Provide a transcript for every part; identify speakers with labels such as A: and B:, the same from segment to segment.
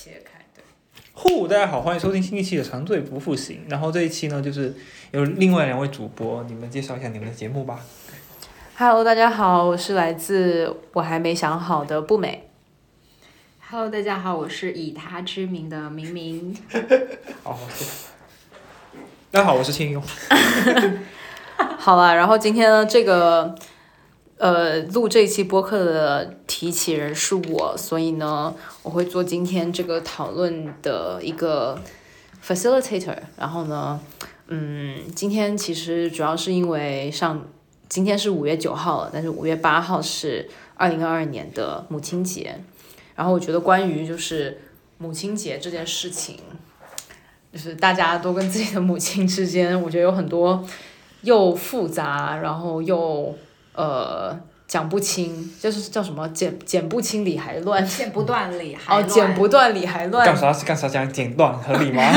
A: 切开，对。
B: 呼，大家好，欢迎收听新一期的长醉不复醒。然后这一期呢，就是有另外两位主播，你们介绍一下你们的节目吧。
A: Hello，大家好，我是来自我还没想好的不美。
C: Hello，大家好，我是以他之名的明明。
B: 大家好，我是庆庸。
A: 好了，然后今天呢，这个呃录这一期播客的提起人是我，所以呢，我会做今天这个讨论的一个 facilitator。然后呢，嗯，今天其实主要是因为上今天是五月九号了，但是五月八号是二零二二年的母亲节。然后我觉得关于就是母亲节这件事情，就是大家都跟自己的母亲之间，我觉得有很多又复杂，然后又呃讲不清，就是叫什么剪剪不清理还乱，
C: 剪不断理还
A: 哦剪不断理还乱
B: 干
A: 乱，
B: 啥干啥讲剪断合理吗？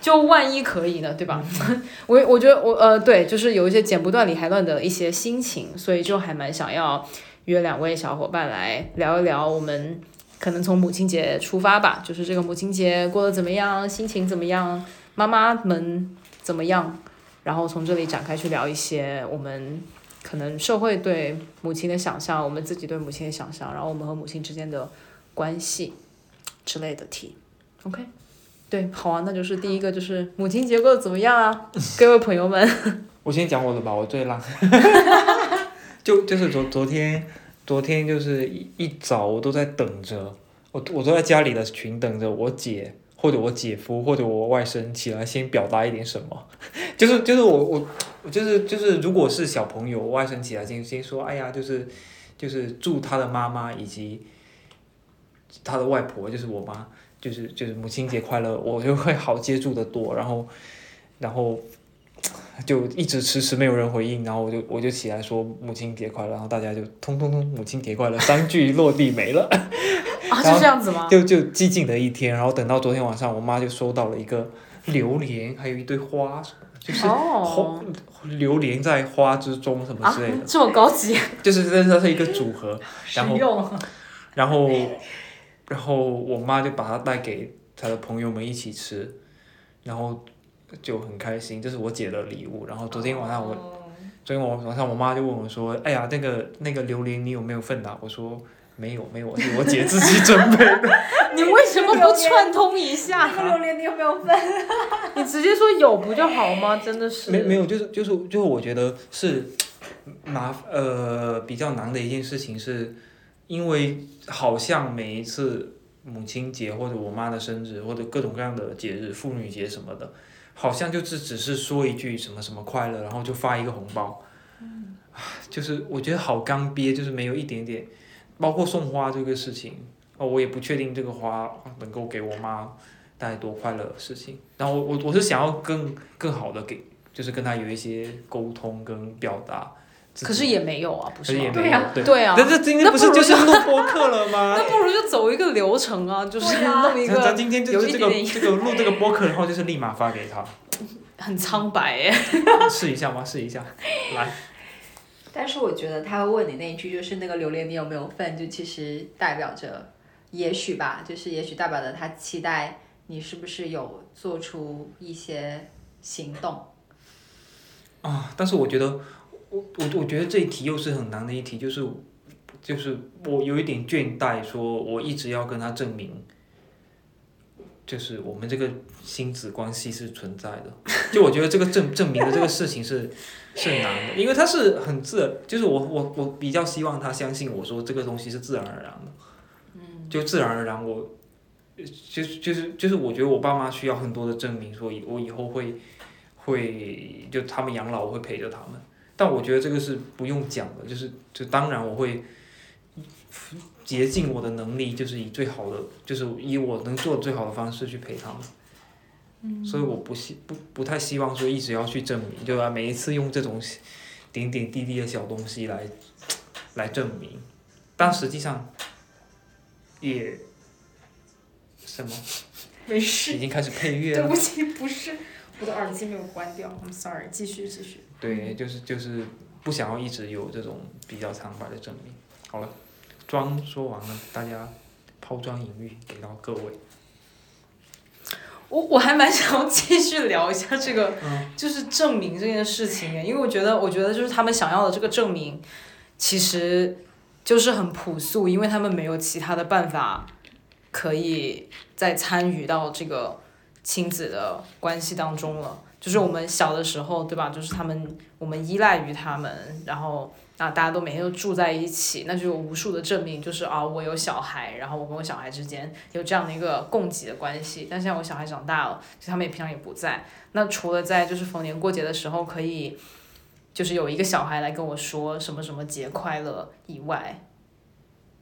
A: 就万一可以呢，对吧？我我觉得我呃对，就是有一些剪不断理还乱的一些心情，所以就还蛮想要约两位小伙伴来聊一聊我们。可能从母亲节出发吧，就是这个母亲节过得怎么样，心情怎么样，妈妈们怎么样，然后从这里展开去聊一些我们可能社会对母亲的想象，我们自己对母亲的想象，然后我们和母亲之间的关系之类的题。OK，对，好啊，那就是第一个就是母亲节过得怎么样啊，各位朋友们。
B: 我先讲我的吧，我最浪。就就是昨昨天，昨天就是一一早我都在等着，我我都在家里的群等着我姐或者我姐夫或者我外甥起来先表达一点什么，就是就是我我我就是就是如果是小朋友，我外甥起来先先说，哎呀，就是就是祝他的妈妈以及他的外婆，就是我妈，就是就是母亲节快乐，我就会好接住的多，然后然后。就一直迟迟没有人回应，然后我就我就起来说母亲节快乐，然后大家就通通通母亲节快乐三句落地没了，
A: 啊，
B: 然后
A: 是这样子吗？
B: 就就寂静的一天，然后等到昨天晚上，我妈就收到了一个榴莲，还有一堆花，就是榴莲在花之中什么
A: 啊
B: 之类的，，
A: 这么高级，
B: 就是这这是一个组合，
A: 实
B: 然后
A: 用。
B: 然后然后我妈就把它带给她的朋友们一起吃，然后就很开心，这是我姐的礼物。然后昨天晚上我昨天晚上我妈就问我说：“哎呀，那个那个榴莲你有没有份啊、我说：“没有，没有，是我姐自己准备的。
A: 你为什么不串通一下？
C: 那个榴莲你有没有分？
A: 你直接说有不就好吗？真的是
B: 没没有，就是就是就是我觉得是麻呃比较难的一件事情，是因为好像每一次母亲节或者我妈的生日或者各种各样的节日，妇女节什么的，好像就是只是说一句什么什么快乐，然后就发一个红包，唉就是我觉得好干瘪，就是没有一点点，包括送花这个事情，哦，我也不确定这个花能够给我妈带来多快乐的事情，然后我我我是想要更更好的给。就是跟她有一些沟通跟表达。
A: 可是也没有啊，不是
B: 也没有
C: 对呀
B: 对。
A: 对啊，
B: 但是今天不是就是录播客了吗？
A: 那不如就走一个流程啊，就是弄一
B: 咱咱今天就是这个这个录这个播客，然后就是立马发给他，
A: 很苍白哎。
B: 试一下吗？试一下，来，
C: 但是我觉得他会问你那一句，就是那个榴莲你有没有份，就其实代表着，也许吧，就是也许代表着他期待你是不是有做出一些行动。
B: 啊！但是我觉得，我我我觉得这一题又是很难的一题，就是就是我有一点倦怠，说我一直要跟他证明，就是我们这个亲子关系是存在的。就我觉得这个证证明的这个事情是是难的，因为他是很自然，就是我我我比较希望他相信我说这个东西是自然而然的，嗯，就自然而然我。就是就是就是，我觉得我爸妈需要很多的证明，说以我以后会会就他们养老，我会陪着他们。但我觉得这个是不用讲的，就是就当然我会竭尽我的能力，就是以最好的，就是以我能做的最好的方式去陪他们。嗯，所以我不希不不太希望说一直要去证明，对吧？每一次用这种点点滴滴的小东西来来证明，但实际上也什么
A: 没事，
B: 已经开始配乐了。
A: 对不起，不是我的耳机没有关掉，I'm sorry，继续继续。
B: 对，就是就是不想要一直有这种比较苍白的证明。好了，妆说完了，大家抛砖引玉给到各位。
A: 我我还蛮想要继续聊一下这个，
B: 嗯
A: 就是证明这件事情耶，因为我觉得，我觉得就是他们想要的这个证明，其实就是很朴素，因为他们没有其他的办法可以再参与到这个亲子的关系当中了。就是我们小的时候，对吧？就是他们，我们依赖于他们，然后啊，大家都每天都住在一起，那就有无数的证明，就是啊，我有小孩，然后我跟我小孩之间有这样的一个供给的关系。但现在我小孩长大了，就他们也平常也不在。那除了在就是逢年过节的时候可以，就是有一个小孩来跟我说什么什么节快乐以外，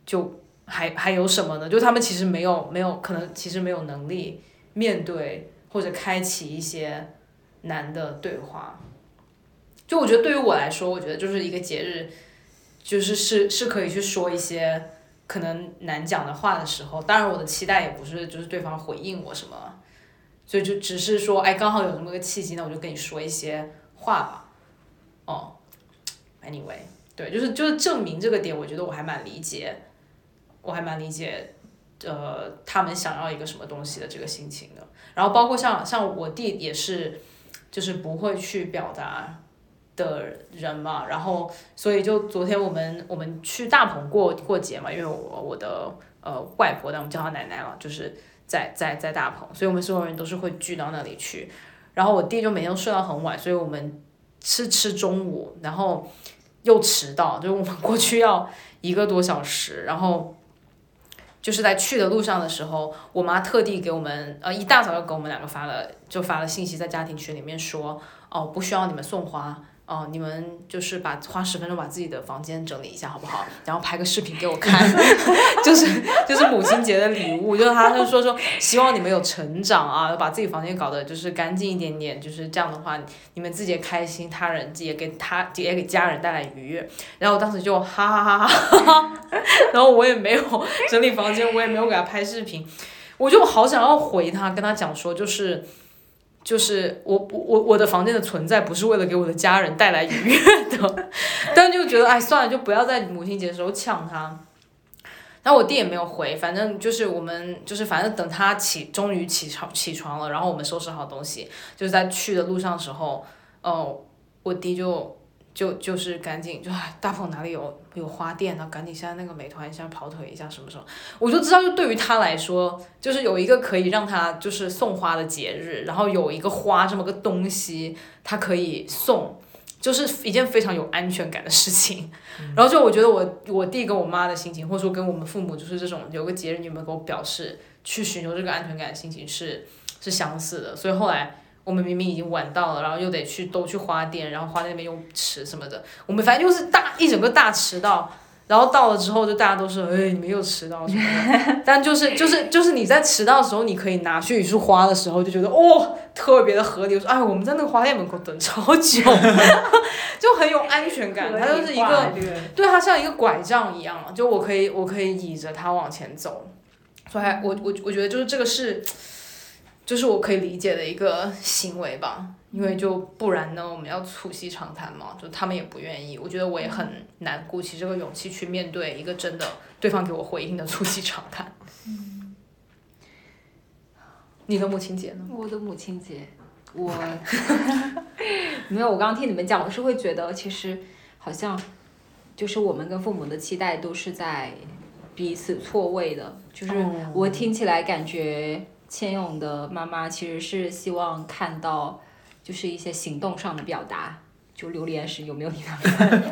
A: 就还还有什么呢？就他们其实没有没有可能其实没有能力面对或者开启一些难的对话。就我觉得对于我来说，我觉得就是一个节日，就是是是可以去说一些可能难讲的话的时候。当然，我的期待也不是就是对方回应我什么，所以就只是说，哎，刚好有这么个契机，那我就跟你说一些话吧。哦，anyway，对，就是就是证明这个点，我觉得我还蛮理解，我还蛮理解，呃，他们想要一个什么东西的这个心情的。然后包括像像我弟也是，就是不会去表达的人嘛。然后所以就昨天我们我们去大棚过过节嘛，因为我我的呃外婆，但我们叫她奶奶了，就是在在在大棚，所以我们所有人都是会聚到那里去。然后我弟就每天都睡到很晚，所以我们吃吃中午，然后又迟到，就是我们过去要一个多小时，然后就是在去的路上的时候，我妈特地给我们呃一大早就给我们两个发了就发了信息在家庭群里面说，哦不需要你们送花。哦，你们就是把花十分钟把自己的房间整理一下好不好？然后拍个视频给我看，就是就是母亲节的礼物，就是他就说说希望你们有成长啊，把自己房间搞得就是干净一点点，就是这样的话，你们自己也开心，他人也给他也给家人带来愉悦。然后我当时就哈哈哈哈哈哈，然后我也没有整理房间，我也没有给他拍视频，我就好想要回他，跟他讲说就是。就是我我我的房间的存在不是为了给我的家人带来愉悦的，但就觉得哎算了，就不要在母亲节的时候呛他。然后我弟也没有回，反正就是我们就是反正等他起终于起床起床了，然后我们收拾好东西，就是在去的路上的时候，哦，我弟就就就是赶紧就哎大鹏哪里有有花店呢？赶紧现在那个美团一下跑腿一下什么什么，我就知道就对于他来说，就是有一个可以让他就是送花的节日，然后有一个花这么个东西，他可以送。就是一件非常有安全感的事情，然后就我觉得我我弟跟我妈的心情，或者说跟我们父母，就是这种有个节日你们给我表示去寻求这个安全感的心情是是相似的，所以后来我们明明已经晚到了，然后又得去都去花店，然后花店那边又迟什么的，我们反正就是大一整个大迟到，然后到了之后就大家都说哎你们又迟到什么的，但就是就是就是你在迟到的时候，你可以拿去一束花的时候，就觉得哦特别的合理，我说哎我们在那个花店门口等超久，就很有安全感，它就是一个。对，它像一个拐杖一样，就我可以，我可以倚着它往前走，所以还我我我觉得就是这个是，就是我可以理解的一个行为吧，因为就不然呢，我们要促膝长谈嘛，就他们也不愿意，我觉得我也很难鼓起这个勇气去面对一个真的对方给我回应的促膝长谈。你的母亲节呢？
C: 我的母亲节，我 没有。我刚刚听你们讲，我是会觉得，其实好像就是我们跟父母的期待都是在彼此错位的。就是我听起来感觉，千勇的妈妈其实是希望看到，就是一些行动上的表达。就榴莲是有没有你的份？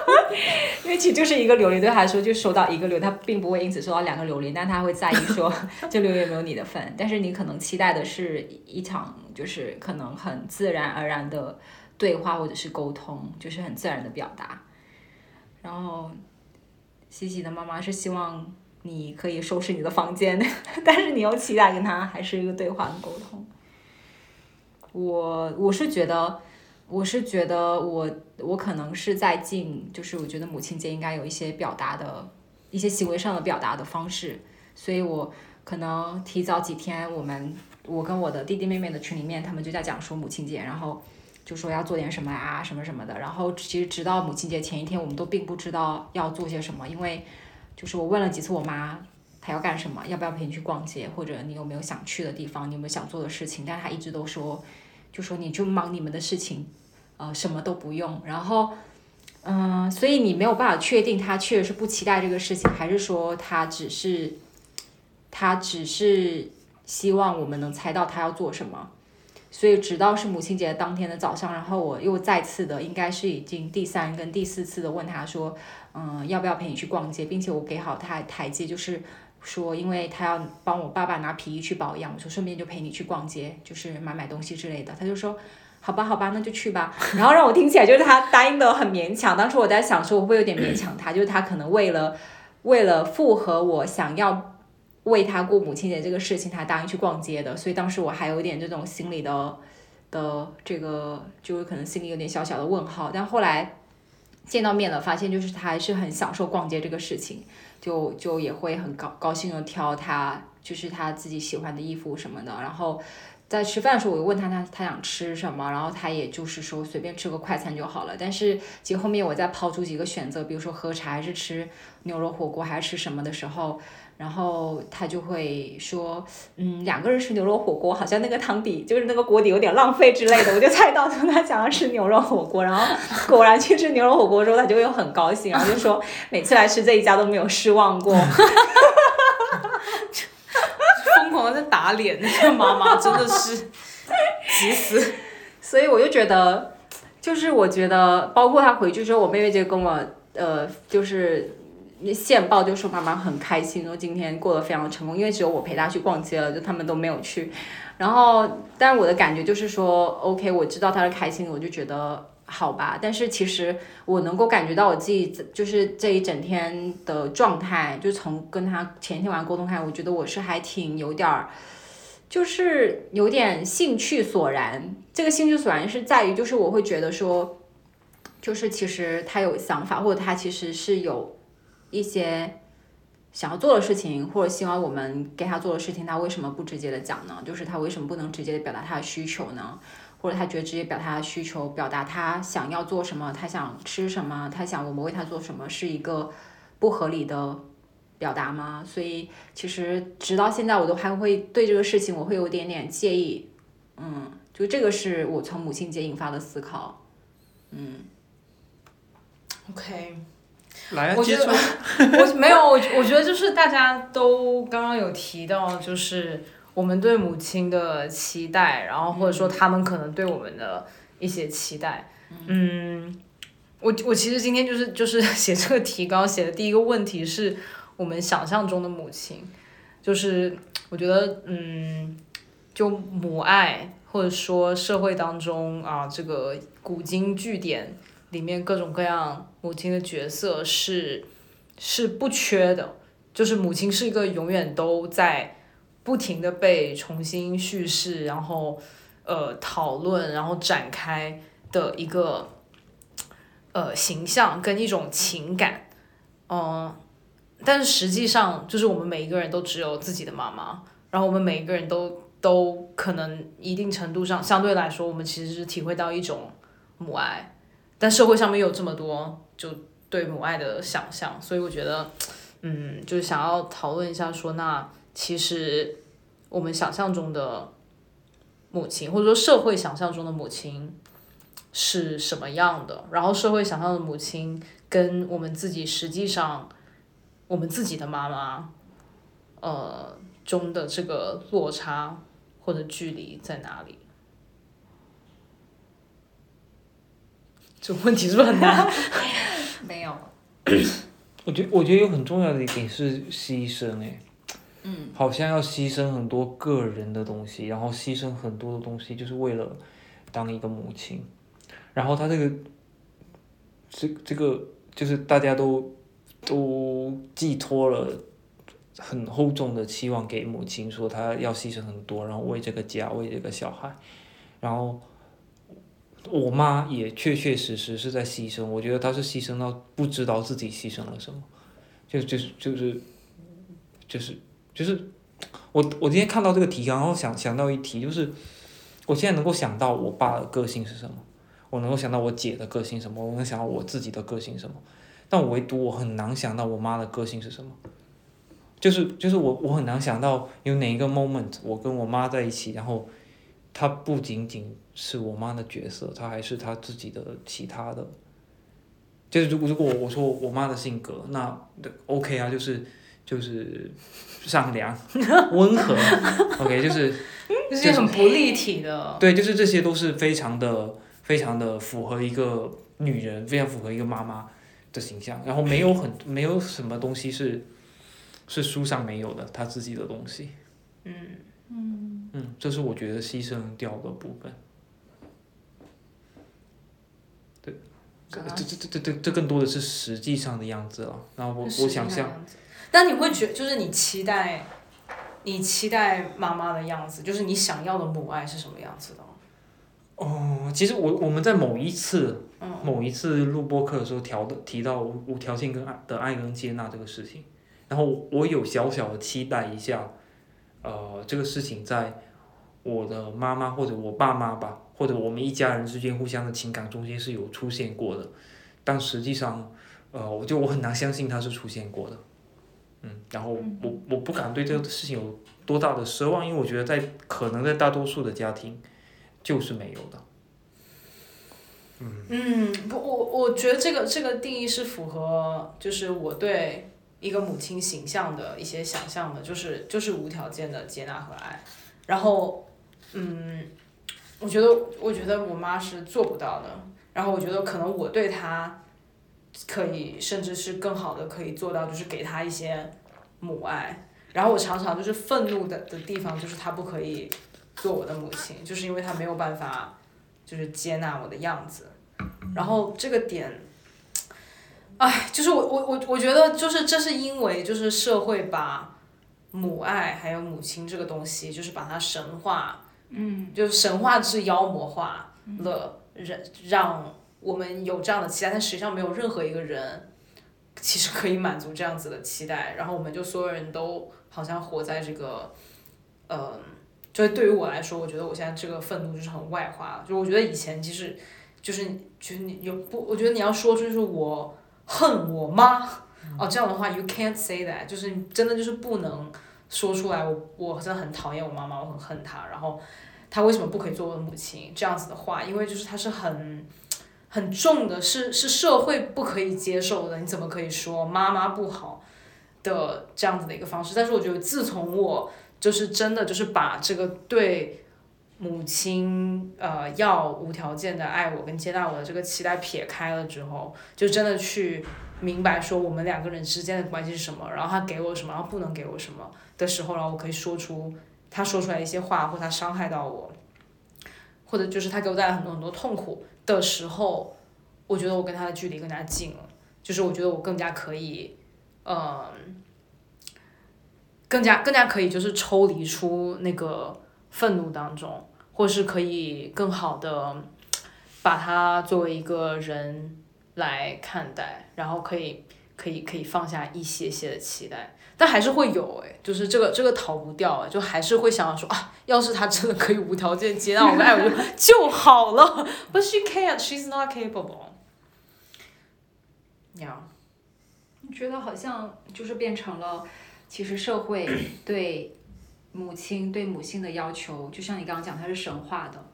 C: 因为其实就是一个榴莲，对他来说就收到一个榴莲，他并不会因此收到两个榴莲，但他会在意说 这榴莲有没有你的份。但是你可能期待的是一场就是可能很自然而然的对话或者是沟通，就是很自然的表达。然后西西的妈妈是希望你可以收拾你的房间，但是你又期待跟他还是一个对话跟沟通。我我是觉得。我是觉得我我可能是在尽，就是我觉得母亲节应该有一些表达的一些行为上的表达的方式，所以我可能提早几天，我们我跟我的弟弟妹妹的群里面，他们就在讲说母亲节，然后就说要做点什么啊什么什么的，然后其实直到母亲节前一天，我们都并不知道要做些什么，因为就是我问了几次我妈。她要干什么，要不要陪你去逛街，或者你有没有想去的地方，你有没有想做的事情，但她一直都说，就说你就忙你们的事情，呃，什么都不用，然后。嗯，所以你没有办法确定她确实是不期待这个事情，还是说她只是，她只是希望我们能猜到她要做什么。所以直到是母亲节当天的早上，然后我又再次的，应该是已经第三跟第四次的问他说，嗯，要不要陪你去逛街，并且我给好他台阶，就是说，因为他要帮我爸爸拿皮衣去保养，我说顺便就陪你去逛街，就是买买东西之类的。他就说。好吧，好吧，那就去吧。然后让我听起来就是他答应的很勉强。当时我在想说，我会不会有点勉强他？就是他可能为了为了符合我想要为他过母亲节这个事情，他答应去逛街的。所以当时我还有点这种心理的的这个，就是可能心里有点小小的问号。但后来见到面了，发现就是他还是很享受逛街这个事情，就就也会很高高兴的挑他就是他自己喜欢的衣服什么的，然后。在吃饭的时候，我就问他他他想吃什么，然后他也就是说随便吃个快餐就好了。但是其实后面我再抛出几个选择，比如说喝茶还是吃牛肉火锅还是吃什么的时候，然后他就会说，嗯，两个人吃牛肉火锅，好像那个汤底就是那个锅底有点浪费之类的。我就猜到他想要吃牛肉火锅，然后果然去吃牛肉火锅之后，他就会很高兴，然后就说每次来吃这一家都没有失望过。
A: 疯狂在打脸，那个妈妈真的是急死，
C: 所以我就觉得，就是我觉得，包括他回去之后，我妹妹就跟我，呃，就是那线报，就说妈妈很开心，说今天过得非常成功，因为只有我陪她去逛街了，就他们都没有去。然后，但我的感觉就是说，OK，我知道她是开心，我就觉得。好吧，但是其实我能够感觉到我自己就是这一整天的状态，就从跟他前一天晚上沟通开，我觉得我是还挺有点儿，就是有点兴趣索然。这个兴趣索然是在于，就是我会觉得说，就是其实他有想法，或者他其实是有一些想要做的事情，或者希望我们给他做的事情，他为什么不直接的讲呢？就是他为什么不能直接的表达他的需求呢？或者他觉得直接表达需求，表达他想要做什么，他想吃什么，他想我们为他做什么，是一个不合理的表达吗？所以其实直到现在，我都还会对这个事情，我会有点点介意。嗯，就这个是我从母亲节引发的思考。嗯
A: ，OK，
B: 来啊，接着，
A: 我没有，我我觉得就是大家都刚刚有提到，就是。我们对母亲的期待，然后或者说他们可能对我们的一些期待，嗯，我我其实今天就是就是 写这个提纲写的第一个问题是我们想象中的母亲，就是我觉得嗯，就母爱或者说社会当中啊这个古今据典里面各种各样母亲的角色是是不缺的，就是母亲是一个永远都在。不停的被重新叙事，然后呃讨论，然后展开的一个呃形象跟一种情感，嗯，但是实际上就是我们每一个人都只有自己的妈妈，然后我们每一个人都都可能一定程度上相对来说，我们其实是体会到一种母爱，但社会上面有这么多就对母爱的想象，所以我觉得嗯，就是想要讨论一下说那。其实，我们想象中的母亲，或者说社会想象中的母亲是什么样的？然后社会想象的母亲跟我们自己实际上，我们自己的妈妈，呃，中的这个落差或者距离在哪里？这问题是不是很难？
C: 没有。
B: 我觉我觉得有很重要的一点是牺牲，哎。
C: 嗯，
B: 好像要牺牲很多个人的东西，然后牺牲很多的东西，就是为了当一个母亲。然后他这个，这这个就是大家都都寄托了很厚重的期望给母亲，说她要牺牲很多，然后为这个家，为这个小孩。然后我妈也确确实实是在牺牲，我觉得她是牺牲到不知道自己牺牲了什么，就就是就是就是。就是我我今天看到这个题，然后想想到一题，就是我现在能够想到我爸的个性是什么，我能够想到我姐的个性什么，我能想到我自己的个性什么，但唯独我很难想到我妈的个性是什么。就是就是我我很难想到有哪一个 moment 我跟我妈在一起，然后她不仅仅是我妈的角色，她还是她自己的其他的。就是如果如果我说我妈的性格，那 OK 啊，就是就是善良、温和，OK 就是
A: 就是很不立体的。
B: 对，就是这些都是非常的非常的符合一个女人，非常符合一个妈妈的形象。然后没有很没有什么东西是是书上没有的，她自己的东西。
A: 嗯
C: 嗯，
B: 嗯，这是我觉得牺牲掉的部分。对，这这这这这这更多的是实际上的样子了。然后我我想象，
A: 但你会觉就是你期待，你期待妈妈的样子，就是你想要的母爱是什么样子的？
B: 哦，其实我我们在某一次，
A: 嗯
B: 某一次录播课的时候调的提到无无条件跟爱的爱跟接纳这个事情，然后我有小小的期待一下，呃，这个事情在我的妈妈或者我爸妈吧，或者我们一家人之间互相的情感中间是有出现过的，但实际上，呃，我就我很难相信它是出现过的，嗯，然后我我不敢对这个事情有多大的奢望，因为我觉得在可能在大多数的家庭就是没有的。
A: 嗯，不，我我觉得这个这个定义是符合，就是我对一个母亲形象的一些想象的，就是就是无条件的接纳和爱。然后，嗯，我觉得我觉得我妈是做不到的。然后我觉得可能我对她可以，甚至是更好的可以做到，就是给她一些母爱。然后我常常就是愤怒的的地方，就是她不可以做我的母亲，就是因为她没有办法。就是接纳我的样子，然后这个点，哎，就是我我我我觉得就是这是因为就是社会把母爱还有母亲这个东西，就是把它神化，
C: 嗯，
A: 就是神话至妖魔化了，人让我们有这样的期待，但实际上没有任何一个人其实可以满足这样子的期待，然后我们就所有人都好像活在这个，呃。就是对于我来说，我觉得我现在这个愤怒就是很外化。就我觉得以前其实，就是就是你有不，我觉得你要说出就是我恨我妈哦，这样的话 you can't say that，就是真的就是不能说出来。我我真的很讨厌我妈妈，我很恨她。然后她为什么不可以做我的母亲？这样子的话，因为就是她是很很重的，是是社会不可以接受的。你怎么可以说妈妈不好的这样子的一个方式？但是我觉得自从我。就是真的，就是把这个对母亲呃要无条件的爱我跟接纳我的这个期待撇开了之后，就真的去明白说我们两个人之间的关系是什么，然后他给我什么，然后不能给我什么的时候，然后我可以说出他说出来一些话，或他伤害到我，或者就是他给我带来很多很多痛苦的时候，我觉得我跟他的距离更加近了，就是我觉得我更加可以，嗯。更加更加可以就是抽离出那个愤怒当中，或是可以更好的把他作为一个人来看待，然后可以可以可以放下一些些的期待，但还是会有哎，就是这个这个逃不掉哎，就还是会想说啊，要是他真的可以无条件接纳我们爱我就 就好了，But she can't, she's not capable. Yeah，
C: 你觉得好像就是变成了。其实社会对母亲对母性的要求，就像你刚刚讲，它是神话的。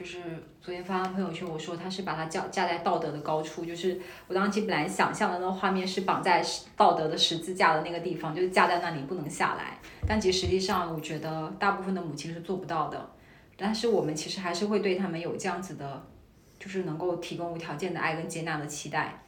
C: 就是昨天发朋友圈，我说他是把他架架在道德的高处。就是我当时本来想象的那个画面是绑在道德的十字架的那个地方，就是架在那里不能下来。但其实实际上，我觉得大部分的母亲是做不到的。但是我们其实还是会对他们有这样子的，就是能够提供无条件的爱跟接纳的期待。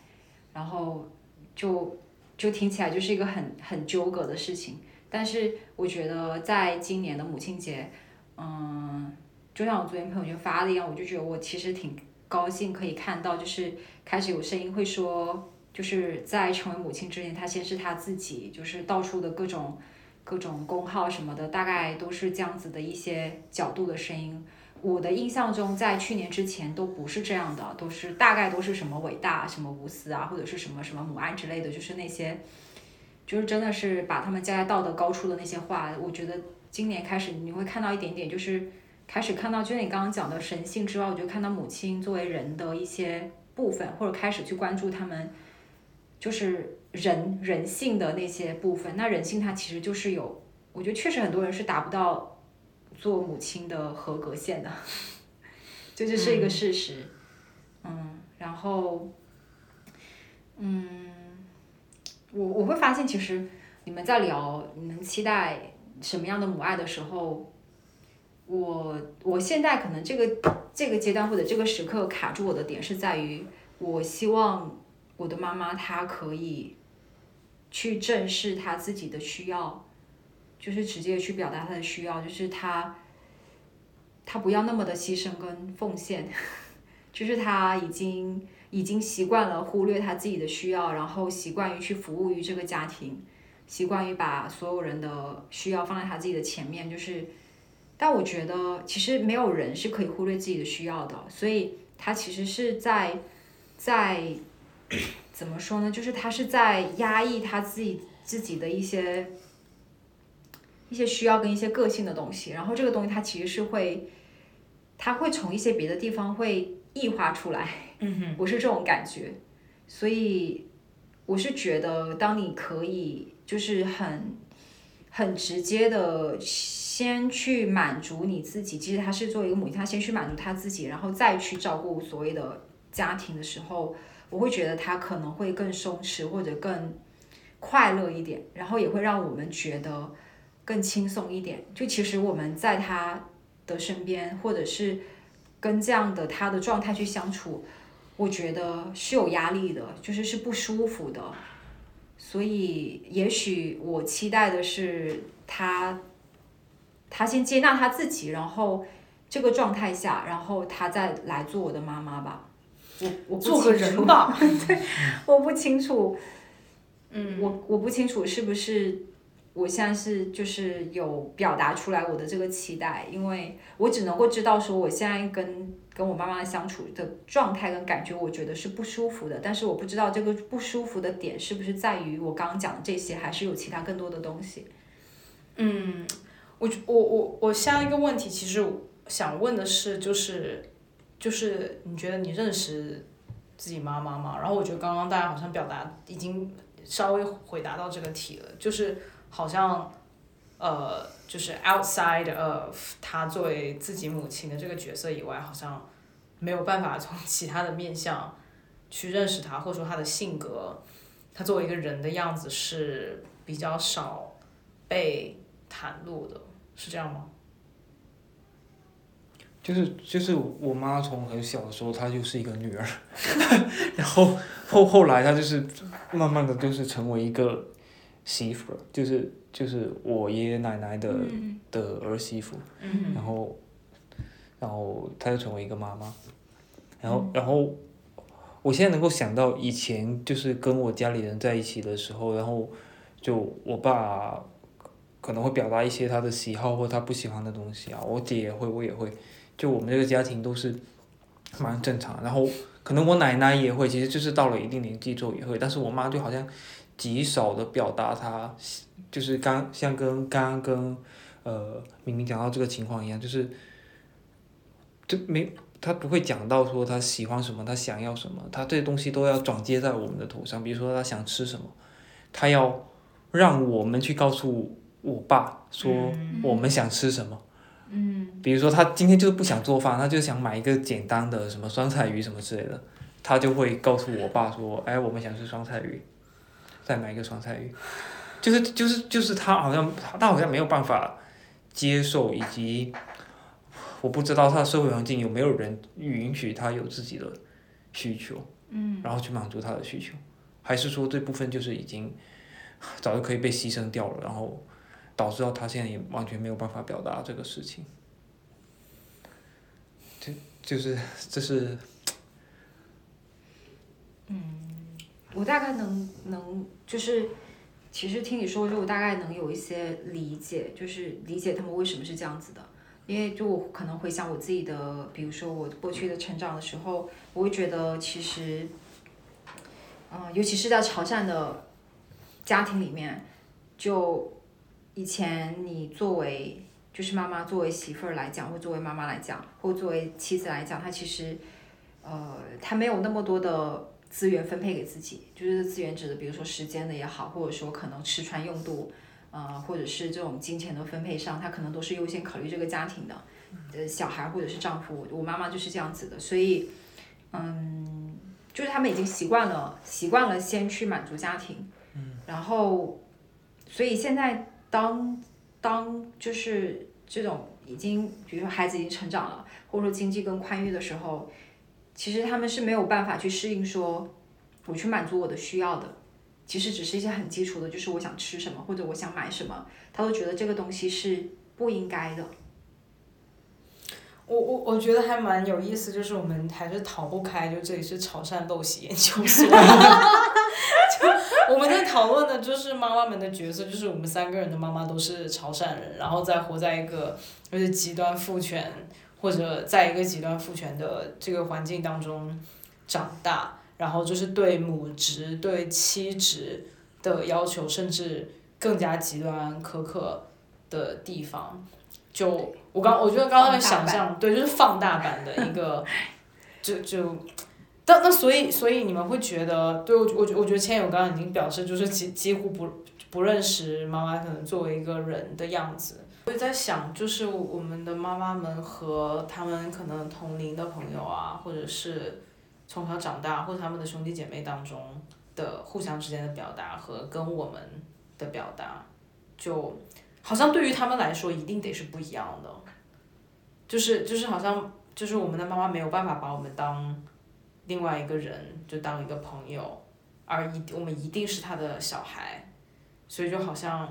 C: 然后就。就听起来就是一个很很纠葛的事情，但是我觉得在今年的母亲节，嗯，就像我昨天朋友圈发的一样，我就觉得我其实挺高兴可以看到，就是开始有声音会说，就是在成为母亲之前，她先是她自己，就是到处的各种各种公号什么的，大概都是这样子的一些角度的声音。我的印象中，在去年之前都不是这样的，都是大概都是什么伟大、什么无私啊，或者是什么什么母爱之类的，就是那些，就是真的是把他们加在道德高处的那些话。我觉得今年开始你会看到一点点，就是开始看到，就像你刚刚讲的神性之外，我就看到母亲作为人的一些部分，或者开始去关注他们，就是人人性的那些部分。那人性它其实就是有，我觉得确实很多人是达不到做母亲的合格线的，就这是一个事实。嗯，然后，嗯，我我会发现其实你们在聊你们期待什么样的母爱的时候，我我现在可能这个这个阶段或者这个时刻卡住我的点是在于，我希望我的妈妈她可以去正视她自己的需要，就是直接去表达她的需要，就是她她不要那么的牺牲跟奉献，就是她已经已经习惯了忽略她自己的需要，然后习惯于去服务于这个家庭，习惯于把所有人的需要放在她自己的前面，就是。但我觉得，其实没有人是可以忽略自己的需要的，所以他其实是在，在怎么说呢？就是他是在压抑他自己自己的一些一些需要跟一些个性的东西，然后这个东西它其实是会，他会从一些别的地方会异化出来。
A: 嗯哼，
C: 我是这种感觉，所以我是觉得，当你可以就是很很直接的。先去满足你自己，其实他是作为一个母亲，他先去满足他自己，然后再去照顾所谓的家庭的时候，我会觉得他可能会更松弛或者更快乐一点，然后也会让我们觉得更轻松一点。就其实我们在他的身边，或者是跟这样的他的状态去相处，我觉得是有压力的，就是是不舒服的。所以也许我期待的是他。他先接纳他自己，然后这个状态下，然后他再来做我的妈妈吧。我我
A: 做个人吧。
C: 对，我不清楚。
A: 嗯，
C: 我我不清楚是不是我现在是就是有表达出来我的这个期待，因为我只能够知道说我现在跟跟我妈妈相处的状态跟感觉，我觉得是不舒服的。但是我不知道这个不舒服的点是不是在于我刚刚讲的这些，还是有其他更多的东西。
A: 嗯。我我我我下一个问题，其实想问的是，就是就是你觉得你认识自己妈妈吗？然后我觉得刚刚大家好像表达已经稍微回答到这个题了，就是好像呃，就是 outside of 她作为自己母亲的这个角色以外，好像没有办法从其他的面相去认识她，或者说她的性格，她作为一个人的样子是比较少被袒露的。是这样吗？
B: 就是就是我妈从很小的时候，她就是一个女儿，然后后后来她就是慢慢的就是成为一个媳妇，就是就是我爷爷奶奶的的儿媳妇，然后然后她就成为一个妈妈，然后然后我现在能够想到以前就是跟我家里人在一起的时候，然后就我爸。可能会表达一些他的喜好或他不喜欢的东西啊，我姐也会，我也会，就我们这个家庭都是蛮正常。然后可能我奶奶也会，其实就是到了一定年纪之后也会，但是我妈就好像极少的表达她，就是刚像跟刚刚跟呃明明讲到这个情况一样，就是就没她不会讲到说她喜欢什么，她想要什么，她这些东西都要转接在我们的头上。比如说她想吃什么，她要让我们去告诉。我爸说我们想吃什么，
C: 嗯，
B: 比如说他今天就是不想做饭，他就想买一个简单的什么酸菜鱼什么之类的，他就会告诉我爸说，哎，我们想吃酸菜鱼，再买一个酸菜鱼，就是就是就是他好像他好像没有办法接受，以及我不知道他的社会环境有没有人允许他有自己的需求，
C: 嗯，
B: 然后去满足他的需求，还是说这部分就是已经早就可以被牺牲掉了，然后。导致到他现在也完全没有办法表达这个事情，就就是这是，
C: 嗯，我大概能能就是，其实听你说，就我大概能有一些理解，就是理解他们为什么是这样子的，因为就我可能回想我自己的，比如说我过去的成长的时候，我会觉得其实，嗯，尤其是在潮汕的家庭里面，就。以前你作为就是妈妈，作为媳妇儿来讲，或作为妈妈来讲，或作为妻子来讲，她其实，呃，她没有那么多的资源分配给自己，就是资源指的，比如说时间的也好，或者说可能吃穿用度，呃，或者是这种金钱的分配上，她可能都是优先考虑这个家庭的，呃，小孩或者是丈夫。我妈妈就是这样子的，所以，嗯，就是他们已经习惯了，习惯了先去满足家庭，嗯，然后，所以现在当当就是这种已经，比如说孩子已经成长了，或者说经济更宽裕的时候。其实他们是没有办法去适应，说我去满足我的需要的，其实只是一些很基础的，就是我想吃什么或者我想买什么，他都觉得这个东西是不应该的。
A: 我我我觉得还蛮有意思，就是我们还是逃不开，就这里是潮汕陋习研究所，我们在讨论的就是妈妈们的角色，就是我们三个人的妈妈都是潮汕人，然后再活在一个就是极端父权。或者在一个极端父权的这个环境当中长大，然后就是对母职、对妻职的要求，甚至更加极端苛刻的地方，就我刚我觉得刚刚想象，对，就是放大版的一个，就就，但那所以所以你们会觉得，对我我我觉得千友刚刚已经表示，就是几几乎不不认识妈妈可能作为一个人的样子。我也在想，就是我们的妈妈们和他们可能同龄的朋友啊，或者是从小长大，或者他们的兄弟姐妹当中的互相之间的表达和跟我们的表达，就好像对于他们来说一定得是不一样的。就是就是好像就是我们的妈妈没有办法把我们当另外一个人，就当一个朋友，而一我们一定是他的小孩，所以就好像。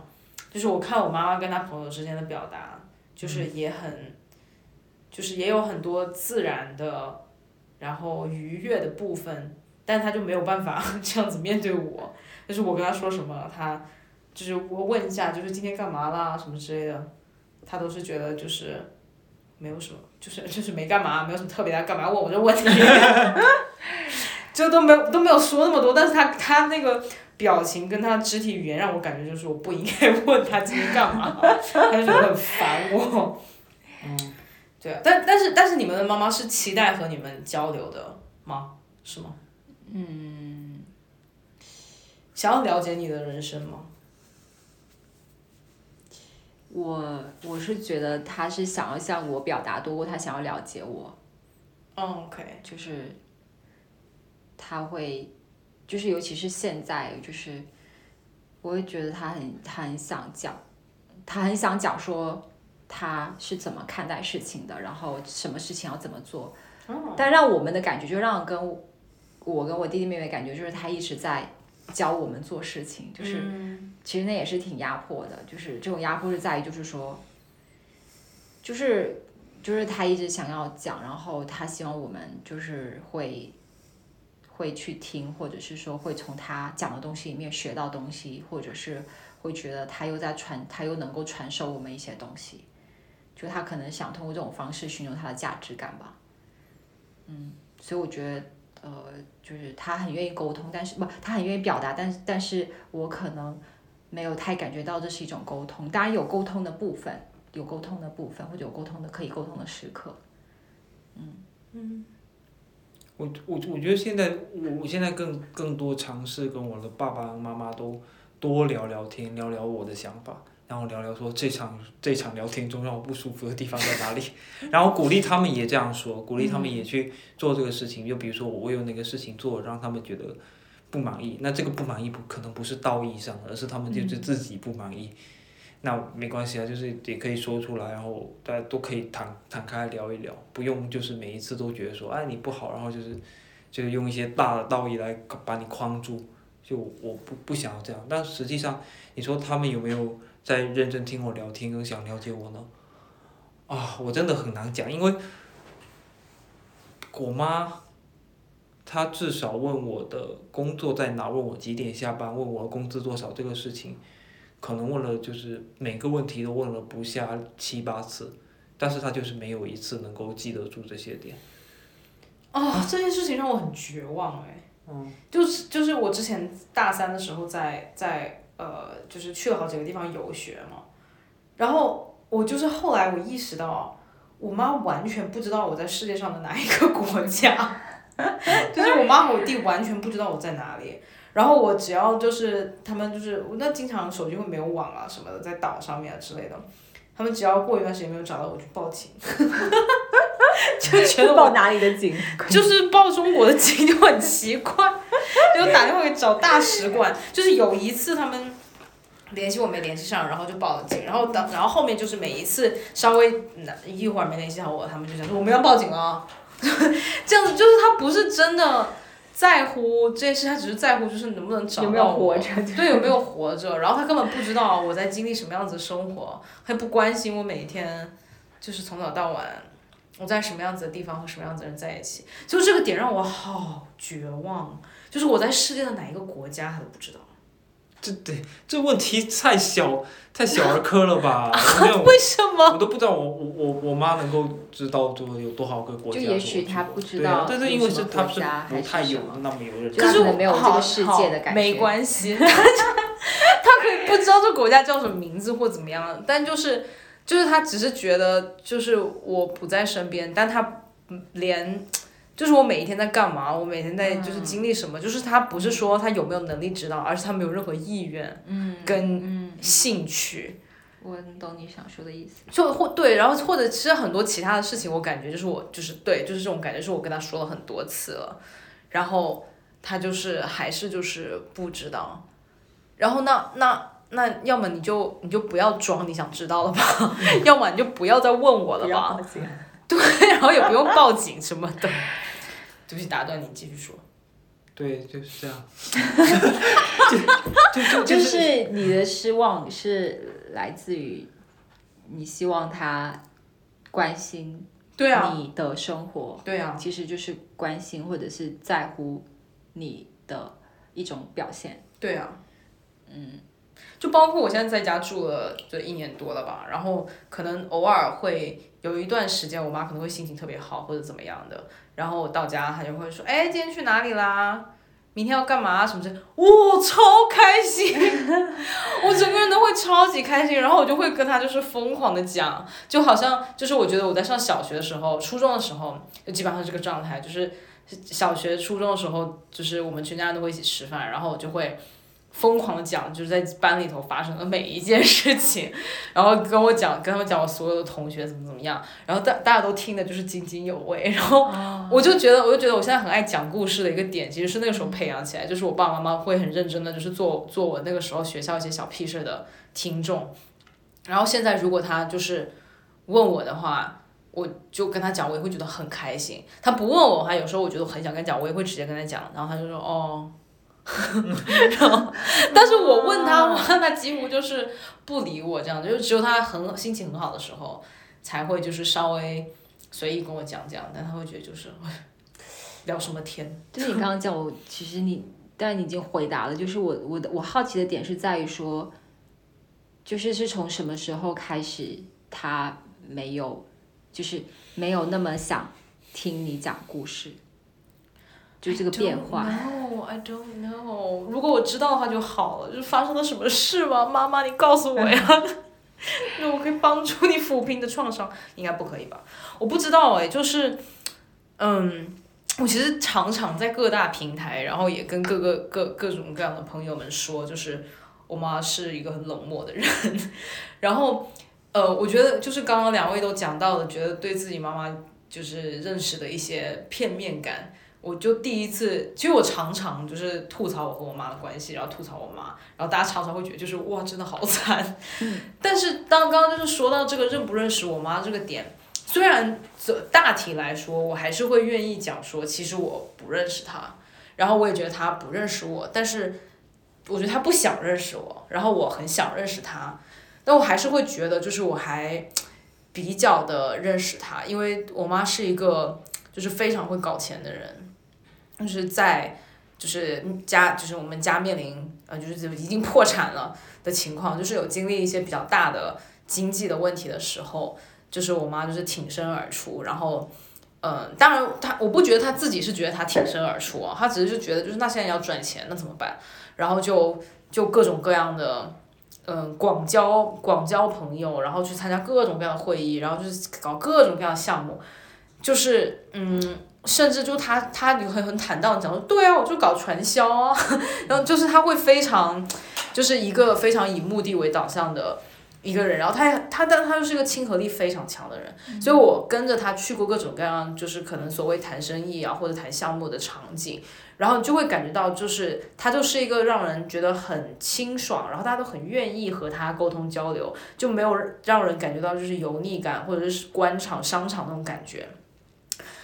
A: 就是我看我妈妈跟她朋友之间的表达，就是也很，就是也有很多自然的，然后愉悦的部分，但她就没有办法 这样子面对我。就是我跟她说什么，她就是我问一下，就是今天干嘛啦什么之类的，她都是觉得就是没有什么，就是 就是没干嘛，没有什么特别的干嘛问我这问题，就都没有都没有说那么多，但是他他那个。表情跟他肢体语言让我感觉就是我不应该问他今天干嘛，他就觉得很烦我。嗯，对啊，但但是但是你们的妈妈是期待和你们交流的吗？是吗？嗯。想要了解你的人生吗？
C: 我我是觉得他是想要向我表达多过他想要了解我。
A: OK。
C: 就是，他会。就是，尤其是现在，就是，我会觉得他很，他很想讲，他很想讲说他是怎么看待事情的，然后什么事情要怎么做。但让我们的感觉，就让跟我跟我弟弟妹妹感觉，就是他一直在教我们做事情，就是其实那也是挺压迫的。就是这种压迫是在于，就是说，就是就是他一直想要讲，然后他希望我们就是会。会去听，或者是说会从他讲的东西里面学到东西，或者是会觉得他又在传，他又能够传授我们一些东西，就他可能想通过这种方式寻求他的价值感吧。嗯，所以我觉得，呃，就是他很愿意沟通，但是不，他很愿意表达，但是但是我可能没有太感觉到这是一种沟通。当然有沟通的部分，有沟通的部分，或者有沟通的可以沟通的时刻。嗯嗯。
B: 我我我觉得现在我我现在更更多尝试跟我的爸爸妈妈都多聊聊天，聊聊我的想法，然后聊聊说这场这场聊天中让我不舒服的地方在哪里，然后鼓励他们也这样说，鼓励他们也去做这个事情。就比如说我有哪个事情做让他们觉得不满意，那这个不满意不可能不是道义上，而是他们就是自己不满意。那没关系啊，就是也可以说出来，然后大家都可以坦坦开聊一聊，不用就是每一次都觉得说，哎你不好，然后就是，就是用一些大的道义来把你框住，就我不不想要这样。但实际上，你说他们有没有在认真听我聊天，跟想了解我呢？啊，我真的很难讲，因为，我妈，她至少问我的工作在哪，问我几点下班，问我工资多少这个事情。可能问了，就是每个问题都问了不下七八次，但是她就是没有一次能够记得住这些点。
A: 啊，这件事情让我很绝望哎。嗯。就是就是我之前大三的时候在在呃就是去了好几个地方游学嘛，然后我就是后来我意识到，我妈完全不知道我在世界上的哪一个国家。就是我妈和我弟完全不知道我在哪里。然后我只要就是他们就是那经常手机会没有网啊什么的，在岛上面之类的，他们只要过一段时间没有找到我，就报警，就觉得我
C: 报哪里的警？
A: 就是报中国的警就很奇怪，就打电话给找大使馆。就是有一次他们联系我没联系上，然后就报了警。然后等，然后后面就是每一次稍微一会儿没联系好我，他们就想说我们要报警了。这样子就是他不是真的在乎这件事，他只是在乎就是能不能找到我，
C: 有没有活着
A: 对，有没有活着。然后他根本不知道我在经历什么样子的生活，他也不关心我每一天就是从早到晚。我在什么样子的地方和什么样子的人在一起，就这个点让我好绝望。就是我在世界的哪一个国家，他都不知道。
B: 这对这问题太小太小儿科了吧？
A: 为什么？
B: 我都不知道我我我我妈能够知道说有多少个国家。
C: 就也许她不知
B: 对啊
C: 道，
B: 对对因为是她是不太有那么有人。
C: 就他可能没有这
A: 好
C: 个世界的感觉
A: 好没关系 她可以不知道这国家叫什么名字或怎么样，但就是就是他只是觉得就是我不在身边，但他连就是我每一天在干嘛，我每天在就是
C: 嗯
A: 经历什么，就是他不是说他有没有能力知道，而是他没有任何意愿
C: 嗯
A: 跟
C: 嗯，
A: 兴趣。
C: 我懂你想说的意思。
A: 就或对，然后或者其实很多其他的事情，我感觉就是我就是对，就是这种感觉，是我跟他说了很多次了，然后他就是还是就是不知道，然后那那那要么你就你就不要装你想知道了吧，要么你就不要再问我了吧，对，然后也不用报警什么的。对不起，打断你，继续说。
B: 对，就是这样。就就就
C: 就是你的失望是来自于你希望他关心
A: 对啊，
C: 你的生活，
A: 对啊，
C: 其实就是关心或者是在乎你的一种表现。
A: 对啊，嗯，就包括我现在在家住了就一年多了吧，然后可能偶尔会有一段时间，我妈可能会心情特别好或者怎么样的，然后我到家她就会说，哎，今天去哪里啦？明天要干嘛？什么之类，哇，超开心！我整个人都会超级开心，然后我就会跟她就是疯狂的讲，就好像就是我觉得我在上小学的时候、初中的时候，就基本上是这个状态，就是小学、初中的时候，就是我们全家人都会一起吃饭，然后我就会疯狂的讲，就是在班里头发生的每一件事情，然后跟我讲，跟他们讲我所有的同学怎么怎么样，然后大大家都听得就是津津有味，然后我就觉得，我就觉得我现在很爱讲故事的一个点，其实是那个时候培养起来，就是我爸爸妈妈会很认真的，就是做做我那个时候学校一些小屁事的听众，然后现在如果他就是问我的话。我就跟他讲，我也会觉得很开心。他不问我的话，有时候我觉得很想跟他讲，我也会直接跟他讲。然后他就说哦，然后，但是我问他的话，他几乎就是不理我，这样就是只有他很心情很好的时候，才会就是稍微随意跟我讲讲。但他会觉得就是哎 聊什么天？
C: 就是你刚刚讲我，其实你，但你已经回答了。就是我我的我好奇的点是在于说，就是是从什么时候开始，他没有，就是没有那么想听你讲故事，就这个变化。
A: No, I don't know。如果我知道的话就好了。就发生了什么事吗？妈妈，你告诉我呀。那我可以帮助你抚平你的创伤，应该不可以吧？我不知道哎，就是，嗯，我其实常常在各大平台，然后也跟各个各各种各样的朋友们说，就是我妈是一个很冷漠的人，然后，呃，我觉得就是刚刚两位都讲到的，觉得对自己妈妈就是认识的一些片面感。我就第一次，其实我常常就是吐槽我和我妈的关系，然后吐槽我妈，然后大家常常会觉得就是哇，真的好惨。但是当刚刚就是说到这个认不认识我妈这个点，虽然大体来说，我还是会愿意讲说，其实我不认识她，然后我也觉得她不认识我，但是我觉得她不想认识我，然后我很想认识她，但我还是会觉得就是我还比较的认识她，因为我妈是一个就是非常会搞钱的人。就是在就是家就是我们家面临呃就是已经破产了的情况，就是有经历一些比较大的经济的问题的时候，就是我妈就是挺身而出，然后嗯、当然她我不觉得她自己是觉得她挺身而出啊，她只是就觉得就是那现在要赚钱那怎么办，然后就就各种各样的。嗯，广交广交朋友，然后去参加各种各样的会议，然后就是搞各种各样的项目，就是嗯，甚至就他他你会很坦荡讲说，对啊，我就搞传销啊，然后就是他会非常，就是一个非常以目的为导向的。一个人，然后他他但他又是一个亲和力非常强的人，所以我跟着他去过各种各样，就是可能所谓谈生意啊或者谈项目的场景，然后就会感觉到就是他就是一个让人觉得很清爽，然后大家都很愿意和他沟通交流，就没有让人感觉到就是油腻感或者是官场商场那种感觉，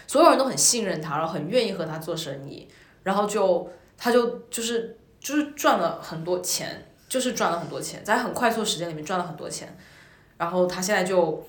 A: 所有人都很信任他，然后很愿意和他做生意，然后就他就就是就是赚了很多钱。就是赚了很多钱，在很快速时间里面赚了很多钱，然后他现在就，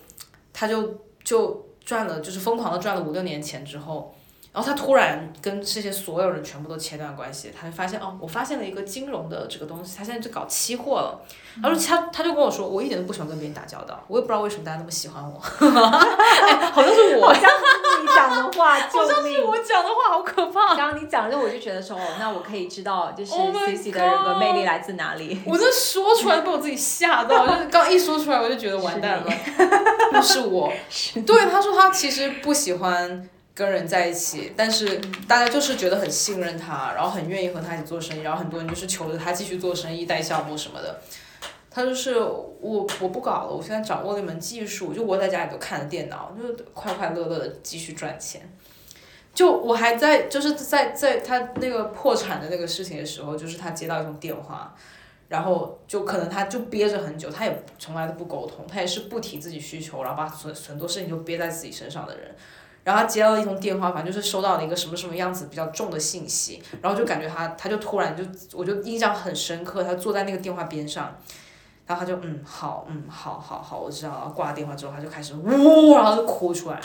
A: 他就就赚了，就是疯狂的赚了五六年钱之后。然后他突然跟这些所有人全部都切断关系，他就发现哦，我发现了一个金融的这个东西，他现在就搞期货了。他说他他就跟我说，我一点都不喜欢跟别人打交道，我也不知道为什么大家那么喜欢我。好像是我，
C: 好像是你讲的话，
A: 好像是我讲的话，好可怕。
C: 刚刚你讲的，我就觉得说，哦，那我可以知道，就是 C C 的人格魅力来自哪里。
A: 我这说出来被我自己吓到，就是刚一说出来，我就觉得完蛋了，那 是我。对，他说他其实不喜欢。跟人在一起，但是大家就是觉得很信任他，然后很愿意和他一起做生意，然后很多人就是求着他继续做生意、带项目什么的。他就是我我不搞了，我现在掌握了一门技术，就窝在家里都看着电脑，就快快乐乐的继续赚钱。就我还在就是在在他那个破产的那个事情的时候，就是他接到一通电话，然后就可能他就憋着很久，他也从来都不沟通，他也是不提自己需求，然后把很很多事情就憋在自己身上的人。然后他接到了一通电话，反正就是收到了一个什么什么样子比较重的信息，然后就感觉他，他就突然就，我就印象很深刻，他坐在那个电话边上，然后他就嗯好嗯好好好我知道了，挂了电话之后他就开始呜，然后就哭出来。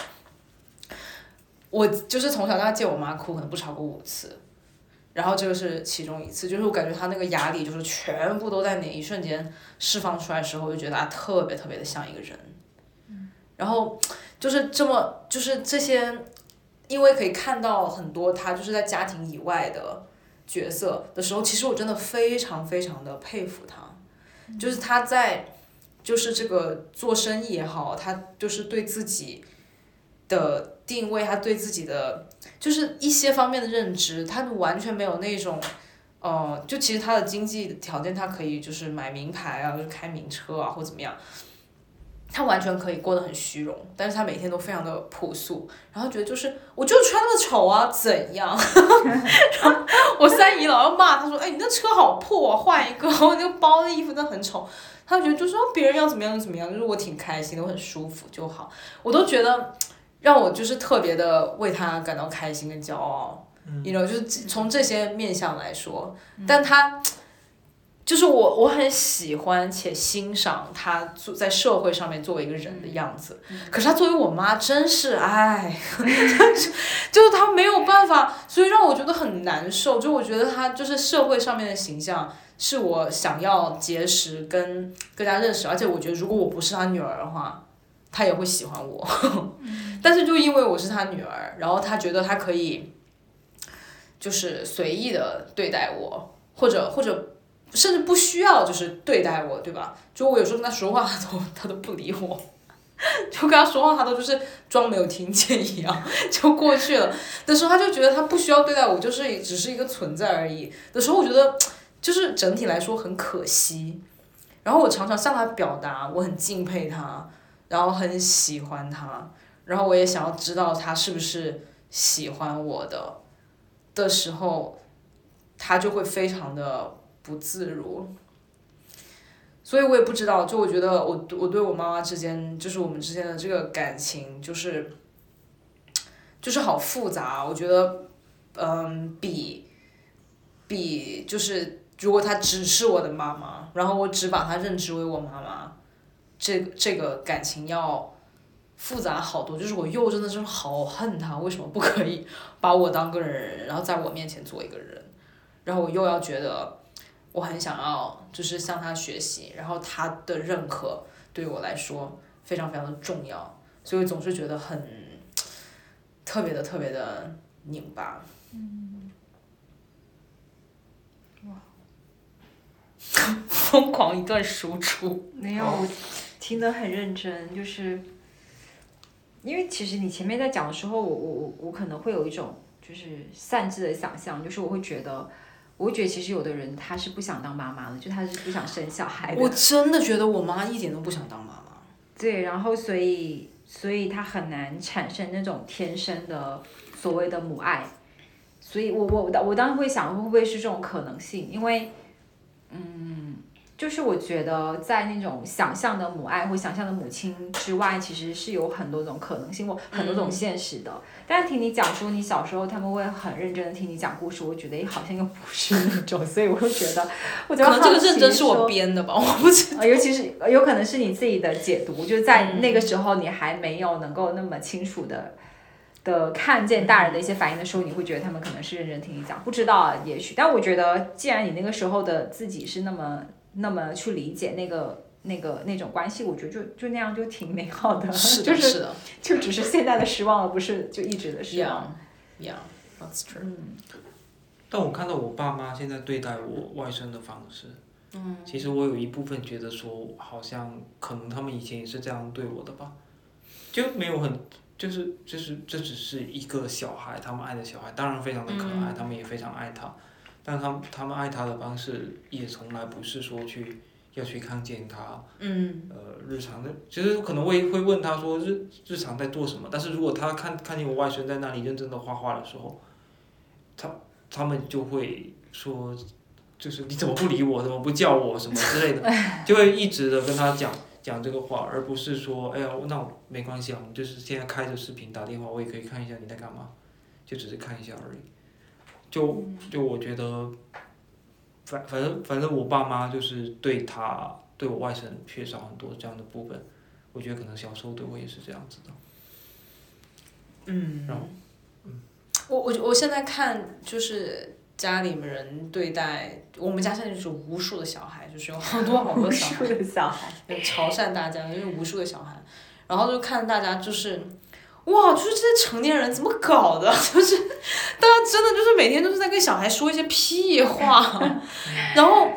A: 我就是从小到大见我妈哭可能不超过五次，然后这个是其中一次，就是我感觉他那个压力就是全部都在那一瞬间释放出来的时候，我就觉得他特别特别的像一个人，然后。就是这么，就是这些，因为可以看到很多他就是在家庭以外的角色的时候，其实我真的非常非常的佩服他，就是他在，就是这个做生意也好，他就是对自己的定位，他对自己的就是一些方面的认知，他完全没有那种，呃，就其实他的经济条件，他可以就是买名牌啊，就是开名车啊，或怎么样。他完全可以过得很虚荣，但是他每天都非常的朴素，然后觉得就是我就穿那么丑啊，怎样？然后我三姨老要骂他说，哎，你那车好破，啊换一个。我那个包、那衣服真的很丑。他觉得就说别人要怎么样就怎么样，就是我挺开心的，我很舒服就好。我都觉得让我就是特别的为他感到开心跟骄傲，你知道，就是从这些面相来说，但他。就是我，我很喜欢且欣赏他做在社会上面作为一个人的样子。可是他作为我妈，真是唉，就是他没有办法，所以让我觉得很难受。就我觉得他就是社会上面的形象，是我想要结识跟更加认识。而且我觉得，如果我不是他女儿的话，他也会喜欢我。但是就因为我是他女儿，然后他觉得他可以，就是随意的对待我，或者或者。甚至不需要就是对待我，对吧？就我有时候跟他说话，他都他都不理我，就跟他说话，他都就是装没有听见一样，就过去了。的时候他就觉得他不需要对待我，就是只是一个存在而已。的时候我觉得就是整体来说很可惜。然后我常常向他表达我很敬佩他，然后很喜欢他，然后我也想要知道他是不是喜欢我的的时候，他就会非常的。不自如，所以我也不知道。就我觉得，我我对我妈妈之间，就是我们之间的这个感情，就是就是好复杂。我觉得，嗯，比比就是如果她只是我的妈妈，然后我只把她认知为我妈妈，这这个感情要复杂好多。就是我又真的是好恨她，为什么不可以把我当个人，然后在我面前做一个人，然后我又要觉得。我很想要，就是向他学习，然后他的认可对我来说非常非常的重要，所以总是觉得很特别的特别的拧巴。嗯。哇。疯狂一段输出。
C: 没有，我听得很认真，就是因为其实你前面在讲的时候，我我我我可能会有一种就是擅自的想象，就是我会觉得，我会觉得其实有的人他是不想当妈妈的，就他是不想生小孩的。
A: 我真的觉得我妈一点都不想当妈妈。
C: 对，然后所以所以他很难产生那种天生的所谓的母爱，所以我我我当时会想会不会是这种可能性，因为嗯，就是我觉得在那种想象的母爱或想象的母亲之外，其实是有很多种可能性或很多种现实的。但是听你讲说你小时候他们会很认真的听你讲故事，我觉得也好像又不是那种，所以我就觉得，我觉得
A: 可能这个认真是我编的吧，我不知。
C: 道，尤其是呃有可能是你自己的解读，就是在那个时候你还没有能够那么清楚的的看见大人的一些反应的时候，你会觉得他们可能是认真听你讲，不知道啊，也许。但我觉得，既然你那个时候的自己是那么那么去理解那个那个那种关系，我觉得就就那样就挺美好的，
A: 是的，
C: 就是
A: 是的。
C: 就只是现在的失望，而不是就一直的失望。
A: ，Yeah, yeah, that's true。
C: 嗯。
B: 但我看到我爸妈现在对待我外甥的方式，嗯，其实我有一部分觉得说，好像可能他们以前也是这样对我的吧，就没有很，就是就是这只是一个小孩，他们爱的小孩，当然非常的可爱，他们也非常爱他，但他们他们爱他的方式也从来不是说去要去看见他，
A: 嗯，
B: 呃，日常的，其实可能会会问他说日日常在做什么，但是如果他看看见我外孙在那里认真的画画的时候，他他们就会说，就是你怎么不理我，怎么不叫我什么之类的，就会一直的跟他讲讲这个话，而不是说，哎呀，那我没关系啊，我们就是现在开着视频打电话，我也可以看一下你在干嘛，就只是看一下而已，就就我觉得，反反正反正我爸妈就是对他对我外甥缺少很多这样的部分，我觉得可能小时候对我也是这样子的。
A: 嗯
B: 然后，
A: 我我我现在看就是家里面人对待我们家现在就是无数的小孩，就是有好多好多小孩，
C: 的小孩，
A: 潮汕大家，因为无数的小孩，然后就看大家就是。哇，就是这些成年人怎么搞的？就是大家真的就是每天都是在跟小孩说一些屁话，然后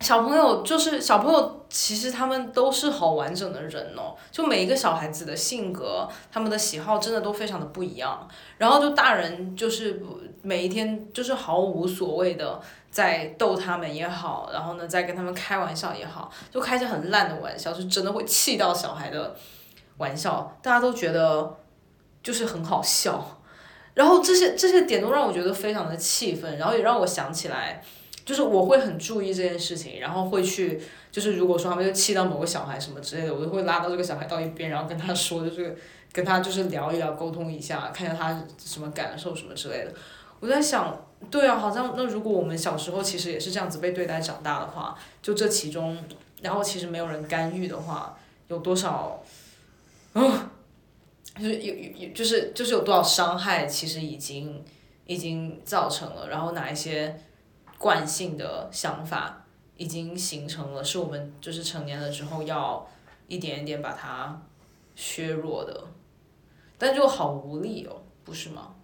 A: 小朋友就是小朋友，其实他们都是好完整的人哦。就每一个小孩子的性格，他们的喜好真的都非常的不一样。然后就大人就是每一天就是毫无所谓的在逗他们也好，然后呢在跟他们开玩笑也好，就开一些很烂的玩笑，就真的会气到小孩的玩笑，大家都觉得就是很好笑。然后这些这些点都让我觉得非常的气愤，然后也让我想起来，就是我会很注意这件事情，然后会去，就是如果说他们就气到某个小孩什么之类的，我就会拉到这个小孩到一边，然后跟他说，就是跟他就是聊一聊，沟通一下，看一下他什么感受什么之类的。我在想，对啊，好像那如果我们小时候其实也是这样子被对待长大的话，就这其中，然后其实没有人干预的话，有多少，嗯，就是有有有就是就是有多少伤害，其实已经已经造成了，然后哪一些惯性的想法已经形成了，是我们就是成年了之后要一点一点把它削弱的，但就好无力哦，不是吗？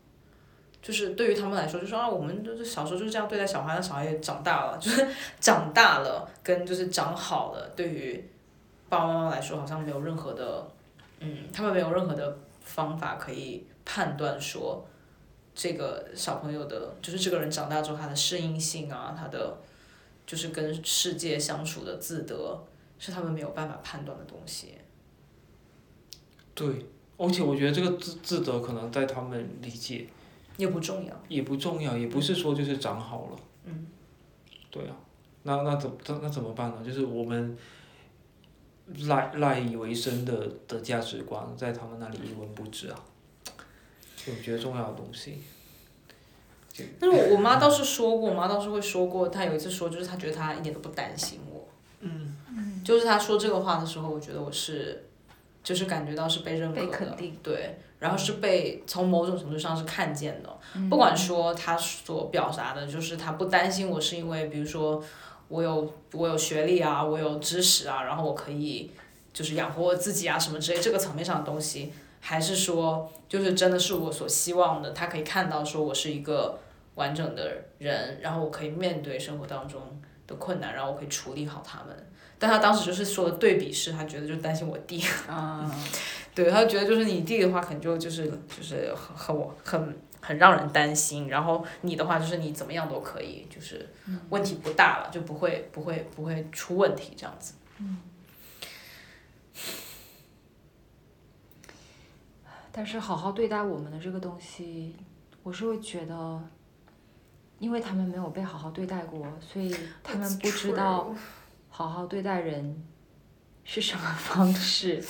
A: 就是对于他们来说，就说啊，我们就是小时候就是这样对待小孩，那小孩也长大了，就是 长大了跟就是长好了，对于爸爸妈妈来说，好像没有任何的，嗯，他们没有任何的方法可以判断说这个小朋友的，就是这个人长大之后他的适应性啊，他的就是跟世界相处的自得，是他们没有办法判断的东西。
B: 对，而且我觉得这个自自得可能在他们理解
A: 也不重要。
B: 也不重要，也不是说就是长好了。
A: 嗯。
B: 对啊，那那怎那那怎么办呢？就是我们赖赖以为生的的价值观，在他们那里一文不值啊。我觉得重要的东西。
A: 但是我我妈倒是说过，我妈倒是会说过，她有一次说，就是她觉得她一点都不担心我。
B: 嗯。
A: 就是她说这个话的时候，我觉得我是，就是感觉到是被认可的，
C: 被肯定
A: 对，然后是被从某种程度上是看见的，不管说她所表达的，就是她不担心我是因为，比如说我有我有学历啊，我有知识啊，然后我可以就是养活我自己啊什么之类这个层面上的东西，还是说就是真的是我所希望的，他可以看到说我是一个完整的人，然后我可以面对生活当中的困难，然后我可以处理好他们。但他当时就是说的对比是，他觉得就担心我弟，
C: 啊，
A: 对，他觉得就是你弟的话，可能就就是就是很很很很让人担心，然后你的话就是你怎么样都可以，就是问题不大了，就不会不会不会出问题这样子。
C: 但是好好对待我们的这个东西，我是会觉得，因为他们没有被好好对待过，所以他们不知道好好对待人是什么方式。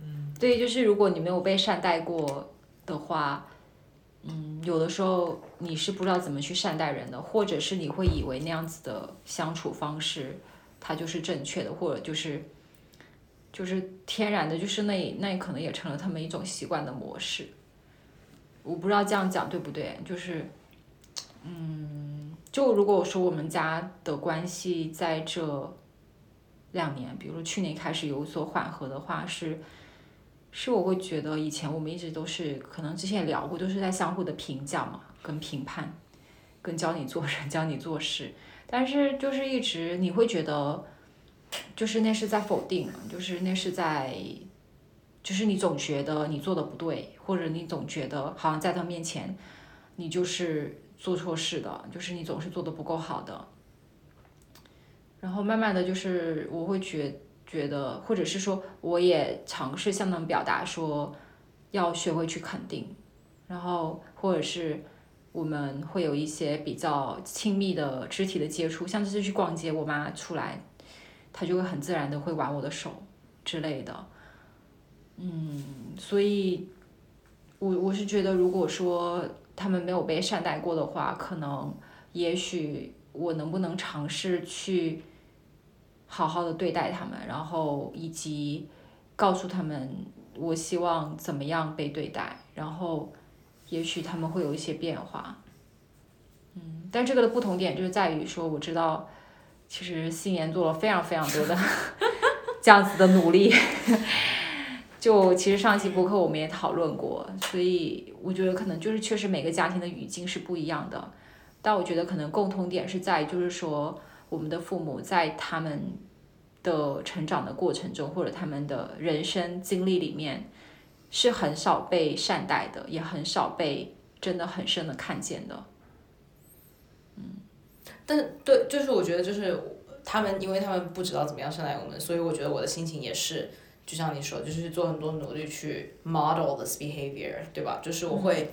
C: 嗯，对，就是如果你没有被善待过的话，嗯，有的时候你是不知道怎么去善待人的，或者是你会以为那样子的相处方式，它就是正确的，或者就是。就是天然的，就是那那可能也成了他们一种习惯的模式。我不知道这样讲对不对，就是，嗯，就如果说我们家的关系在这两年，比如说去年开始有所缓和的话，是，是我会觉得以前我们一直都是，可能之前也聊过，都是在相互的评价嘛，跟评判，跟教你做人，教你做事，但是就是一直你会觉得。就是那是在否定，就是那是在，就是你总觉得你做的不对，或者你总觉得好像在他面前，你就是做错事的，就是你总是做的不够好的。然后慢慢的就是我会觉觉得，或者是说我也尝试向他们表达说，要学会去肯定，然后或者是我们会有一些比较亲密的肢体的接触，像这次去逛街，我妈出来。他就会很自然的会挽我的手之类的，嗯，所以，我我是觉得，如果说他们没有被善待过的话，可能也许我能不能尝试去好好的对待他们，然后以及告诉他们我希望怎么样被对待，然后也许他们会有一些变化，嗯，但这个的不同点就是在于说，我知道。其实新年做了非常非常多的 这样子的努力，就其实上期播客我们也讨论过，所以我觉得可能就是确实每个家庭的语境是不一样的，但我觉得可能共同点是在就是说我们的父母在他们的成长的过程中或者他们的人生经历里面是很少被善待的，也很少被真的很深的看见的。
A: 嗯但对，就是我觉得就是他们，因为他们不知道怎么样善待我们，所以我觉得我的心情也是，就像你说，就是做很多努力去 model this behavior，对吧？就是我会，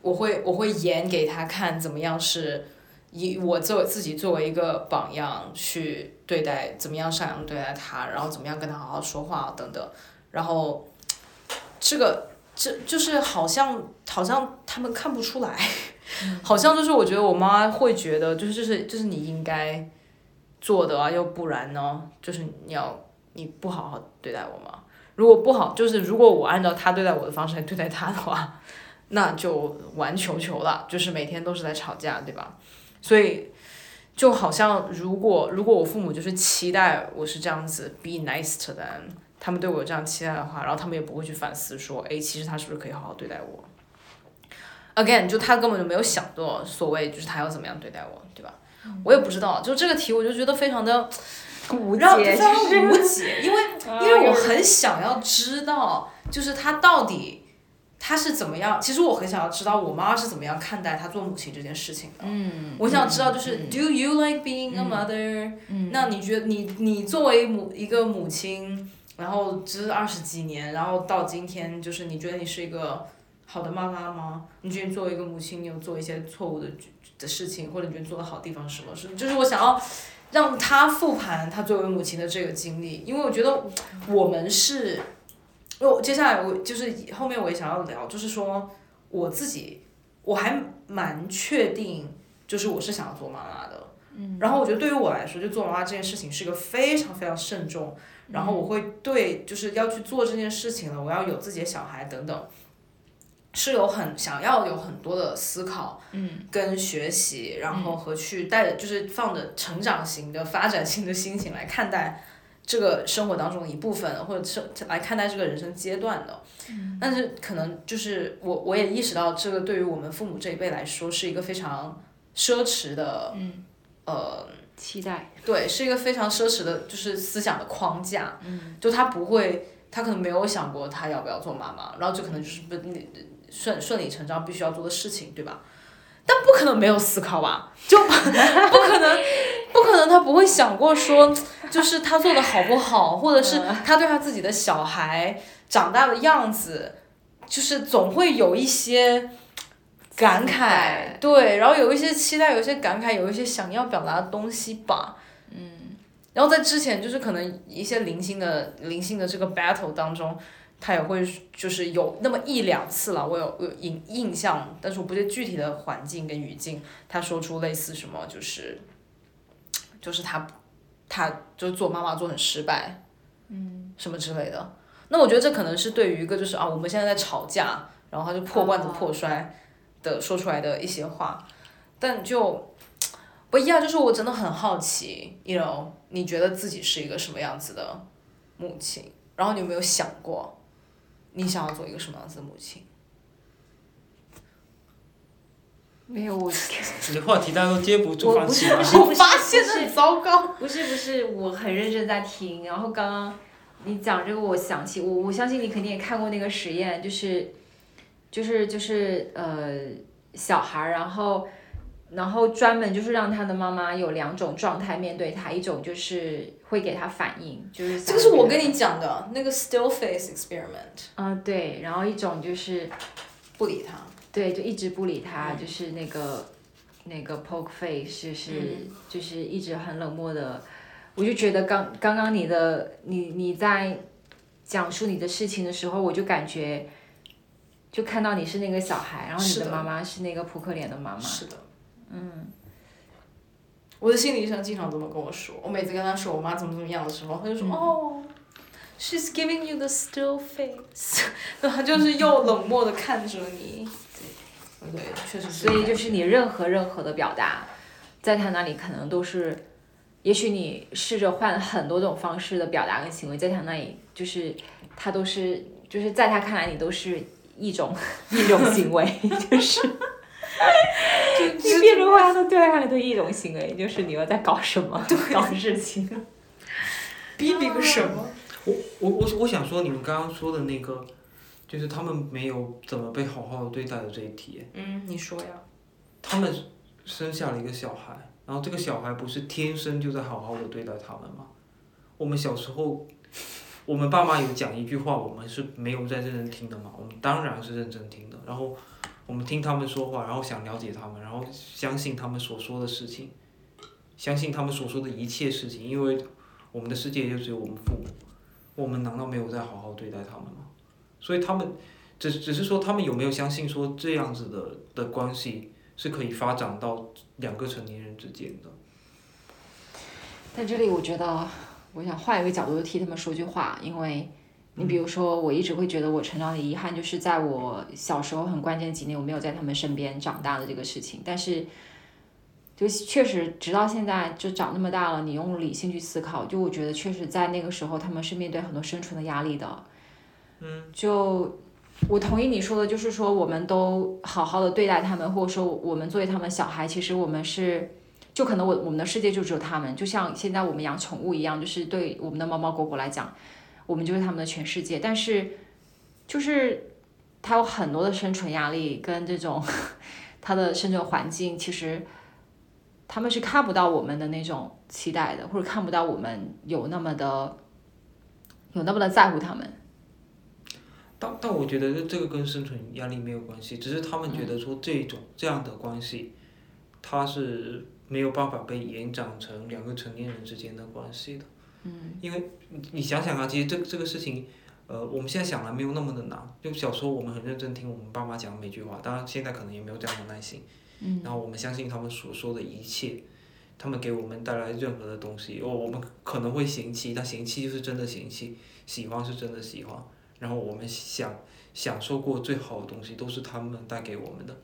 A: 我会，我会演给他看，怎么样是以我作为自己作为一个榜样去对待，怎么样善良对待他，然后怎么样跟他好好说话等等，然后这个这就是好像好像他们看不出来。好像就是我觉得我妈会觉得就是就是就是你应该做的啊，要不然呢，就是你要你不好好对待我嘛。如果不好，就是如果我按照他对待我的方式来对待他的话，那就玩球球了，就是每天都是在吵架，对吧？所以就好像如果如果我父母就是期待我是这样子，be nice to them，他们对我有这样期待的话，然后他们也不会去反思说，哎，其实他是不是可以好好对待我。Again，就他根本就没有想过所谓就是他要怎么样对待我，对吧？我也不知道，就这个题我就觉得非常的
C: 无解，
A: 非常无解，因为因为我很想要知道，就是他到底他是怎么样。其实我很想要知道我妈是怎么样看待她做母亲这件事情的。
C: 嗯，
A: 我想知道就是 Do you like being a mother？
C: 嗯，
A: 那你觉得你你作为母一个母亲，然后这二十几年，然后到今天，就是你觉得你是一个。好的妈妈吗？你觉得作为一个母亲，你有做一些错误的的事情，或者你觉得做的好地方是什么？是就是我想要让她复盘她作为母亲的这个经历，因为我觉得我们是，因为接下来我就是后面我也想要聊，就是说我自己我还蛮确定，就是我是想要做妈妈的。
C: 嗯。
A: 然后我觉得对于我来说，就做妈妈这件事情是一个非常非常慎重，然后我会对就是要去做这件事情了，我要有自己的小孩等等。是有很想要有很多的思考，
C: 嗯，
A: 跟学习，然后和去带，就是放着成长型的、发展型的心情来看待这个生活当中的一部分，或者是来看待这个人生阶段的。
C: 嗯，
A: 但是可能就是我我也意识到，这个对于我们父母这一辈来说是一个非常奢侈的，
C: 嗯，
A: 呃，
C: 期待，
A: 对，是一个非常奢侈的，就是思想的框架。
C: 嗯，
A: 就他不会。他可能没有想过他要不要做妈妈，然后这可能就是不顺顺理成章必须要做的事情，对吧？但不可能没有思考吧？就不可能，不可能他不会想过说，就是他做的好不好，或者是他对他自己的小孩长大的样子，就是总会有一些感慨，对，然后有一些期待，有一些感慨，有一些想要表达的东西吧。嗯然后在之前，就是可能一些零星的、零星的这个 battle 当中，他也会就是有那么一两次了，我有有印印象，但是我不记得具体的环境跟语境，他说出类似什么，就是，就是他，他就做妈妈做很失败，嗯，什么之类的。那我觉得这可能是对于一个就是啊，我们现在在吵架，然后他就破罐子破摔的说出来的一些话，但就。不一样，就是我真的很好奇，you know，你觉得自己是一个什么样子的母亲？然后你有没有想过，你想要做一个什么样子的母亲？
C: 没有我。
B: 你的话题大家都接不住，放弃
C: 了。我
A: 发现很糟糕。
C: 不是不是，我很认真在听。然后刚刚你讲这个，我想起我，我相信你肯定也看过那个实验，就是，就是就是呃，小孩然后。然后专门就是让他的妈妈有两种状态面对他，一种就是会给他反应，就是
A: 这个是我跟你讲的那个 still face experiment。
C: 嗯，对，然后一种就是
A: 不理他，
C: 对，就一直不理他，就是那个那个 poke face，就是就是一直很冷漠的。我就觉得刚刚刚你的你你在讲述你的事情的时候，我就感觉就看到你是那个小孩，然后你的妈妈是那个扑克脸的妈妈。
A: 是的。嗯，我的心理医生经常这么跟我说。我每次跟他说我妈怎么怎么样的时候，他就说：“哦，she's giving you the still face。”他就是又冷漠的看着你。对，对，确实是。
C: 所以就是你任何任何的表达，在他那里可能都是，也许你试着换很多种方式的表达跟行为，在他那里就是他都是，就是在他看来你都是一种 一种行为，就是。你变成话都对他的一种行为，就是你们在搞什么，搞事情，
A: 逼逼个什么？
B: 我我我我想说，你们刚刚说的那个，就是他们没有怎么被好好的对待的这一题。
A: 嗯，你说呀。
B: 他们生下了一个小孩，然后这个小孩不是天生就在好好的对待他们吗？我们小时候，我们爸妈有讲一句话，我们是没有在认真听的嘛？我们当然是认真听的，然后。我们听他们说话，然后想了解他们，然后相信他们所说的事情，相信他们所说的一切事情，因为我们的世界就只有我们父母，我们难道没有在好好对待他们吗？所以他们只只是说他们有没有相信说这样子的的关系是可以发展到两个成年人之间的？
C: 在这里，我觉得我想换一个角度替他们说句话，因为。你比如说，我一直会觉得我成长的遗憾就是在我小时候很关键几年，我没有在他们身边长大的这个事情。但是，就确实直到现在，就长那么大了，你用理性去思考，就我觉得确实在那个时候，他们是面对很多生存的压力的。
B: 嗯。
C: 就我同意你说的，就是说我们都好好的对待他们，或者说我们作为他们小孩，其实我们是，就可能我我们的世界就只有他们，就像现在我们养宠物一样，就是对我们的猫猫狗狗来讲。我们就是他们的全世界，但是，就是他有很多的生存压力跟这种他的生存环境，其实他们是看不到我们的那种期待的，或者看不到我们有那么的有那么的在乎他们。
B: 但但我觉得这个跟生存压力没有关系，只是他们觉得说这种这样的关系，他是没有办法被延展成两个成年人之间的关系的。
C: 嗯，
B: 因为你想想啊，其实这这个事情，呃，我们现在想来没有那么的难。就小时候我们很认真听我们爸妈讲每句话，当然现在可能也没有这样的耐心。
C: 嗯。
B: 然后我们相信他们所说的一切，他们给我们带来任何的东西，我我们可能会嫌弃，但嫌弃就是真的嫌弃，喜欢是真的喜欢。然后我们想享受过最好的东西，都是他们带给我们的，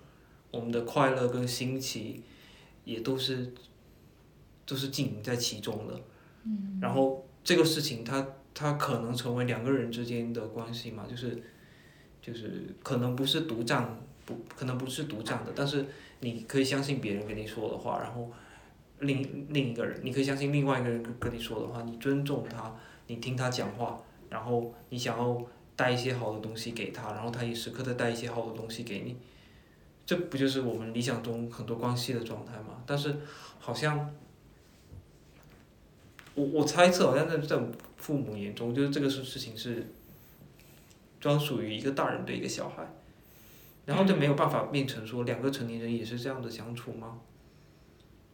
B: 我们的快乐跟新奇，也都是，都是经营在其中的。然后这个事情，它它可能成为两个人之间的关系嘛，就是，就是可能不是独占，不可能不是独占的，但是你可以相信别人跟你说的话，然后另另一个人，你可以相信另外一个人跟跟你说的话，你尊重他，你听他讲话，然后你想要带一些好的东西给他，然后他也时刻的带一些好的东西给你，这不就是我们理想中很多关系的状态吗？但是好像，我我猜测好像在在父母眼中，就是这个事事情是专属于一个大人对一个小孩，然后就没有办法变成说两个成年人也是这样的相处吗？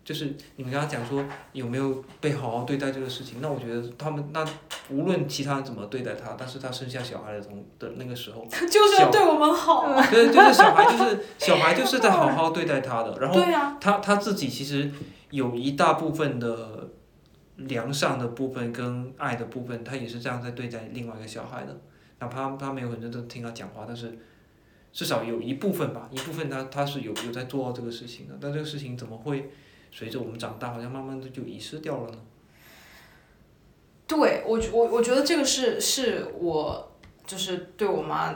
B: 就是你们刚刚讲说有没有被好好对待这个事情，那我觉得他们那无论其他人怎么对待他，但是他生下小孩的同的那个时候，
A: 就是要对我们好。
B: 对，就是小孩就是 小孩就是在好好对待他的，然后他他自己其实有一大部分的良善的部分跟爱的部分，他也是这样在对待另外一个小孩的，哪怕他没有认真听他讲话，但是至少有一部分吧，一部分他他是有有在做这个事情的，但这个事情怎么会？随着我们长大，好像慢慢的就遗失掉了呢。
A: 对我，我我觉得这个是是我就是对我妈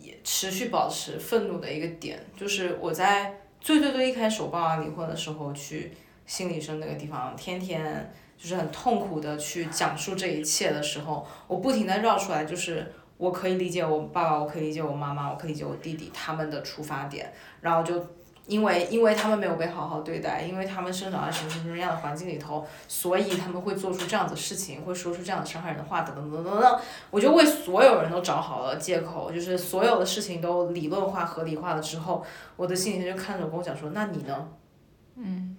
A: 也持续保持愤怒的一个点，就是我在最最最一开始我爸妈离婚的时候去心理医生那个地方，天天就是很痛苦的去讲述这一切的时候，我不停的绕出来，就是我可以理解我爸爸，我可以理解我妈妈，我可以理解我弟弟他们的出发点，然后就。因为因为他们没有被好好对待，因为他们生长在什么什么样的环境里头，所以他们会做出这样的事情，会说出这样的伤害人的话，等等等等等。我就为所有人都找好了借口，就是所有的事情都理论化、合理化了之后，我的心理学就看着我跟我讲说：“那你呢？”嗯。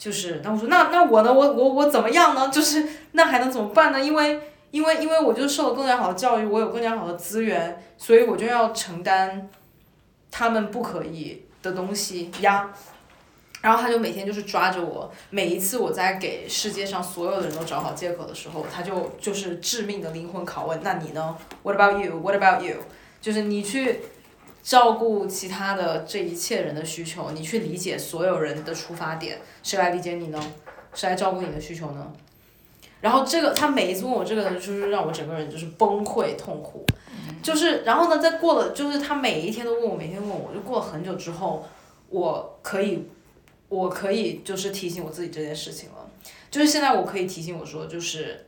A: 就是，那我说那那我呢？我我我怎么样呢？就是那还能怎么办呢？因为因为因为我就受了更加好的教育，我有更加好的资源，所以我就要承担他们不可以。的东西呀，然后他就每天就是抓着我，每一次我在给世界上所有的人都找好借口的时候，他就就是致命的灵魂拷问。那你呢？What about you? What about you? 就是你去照顾其他的这一切人的需求，你去理解所有人的出发点，谁来理解你呢？谁来照顾你的需求呢？然后这个他每一次问我这个，就是让我整个人就是崩溃痛苦。就是，然后呢，在过了，就是他每一天都问我，每天问我，就过了很久之后，我可以，我可以就是提醒我自己这件事情了。就是现在我可以提醒我说，就是，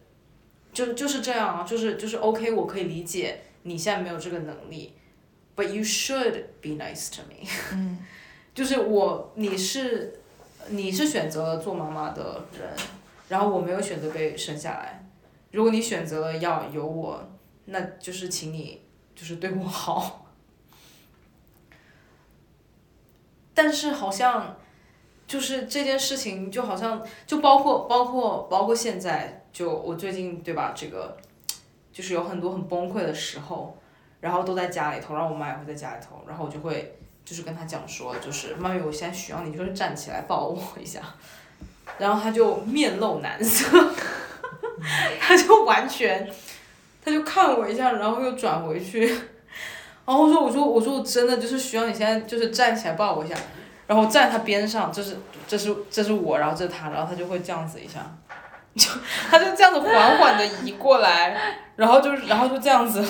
A: 就就是这样啊，就是就是 OK，我可以理解你现在没有这个能力，But you should be nice to me。嗯。就是我，你是，你是选择了做妈妈的人，然后我没有选择被生下来。如果你选择了要有我。那就是请你，就是对我好。但是好像，就是这件事情，就好像就包括包括包括现在，就我最近对吧？这个，就是有很多很崩溃的时候，然后都在家里头，然后我妈也会在家里头，然后我就会就是跟她讲说，就是妈咪，我现在需要你，就是站起来抱我一下。然后她就面露难色，她就完全。他就看我一下，然后又转回去，然后我说：“我说我说我真的就是需要你现在就是站起来抱我一下，然后站在他边上，这是这是这是我，然后这是他，然后他就会这样子一下，就他就这样子缓缓的移过来，然后就然后就这样子，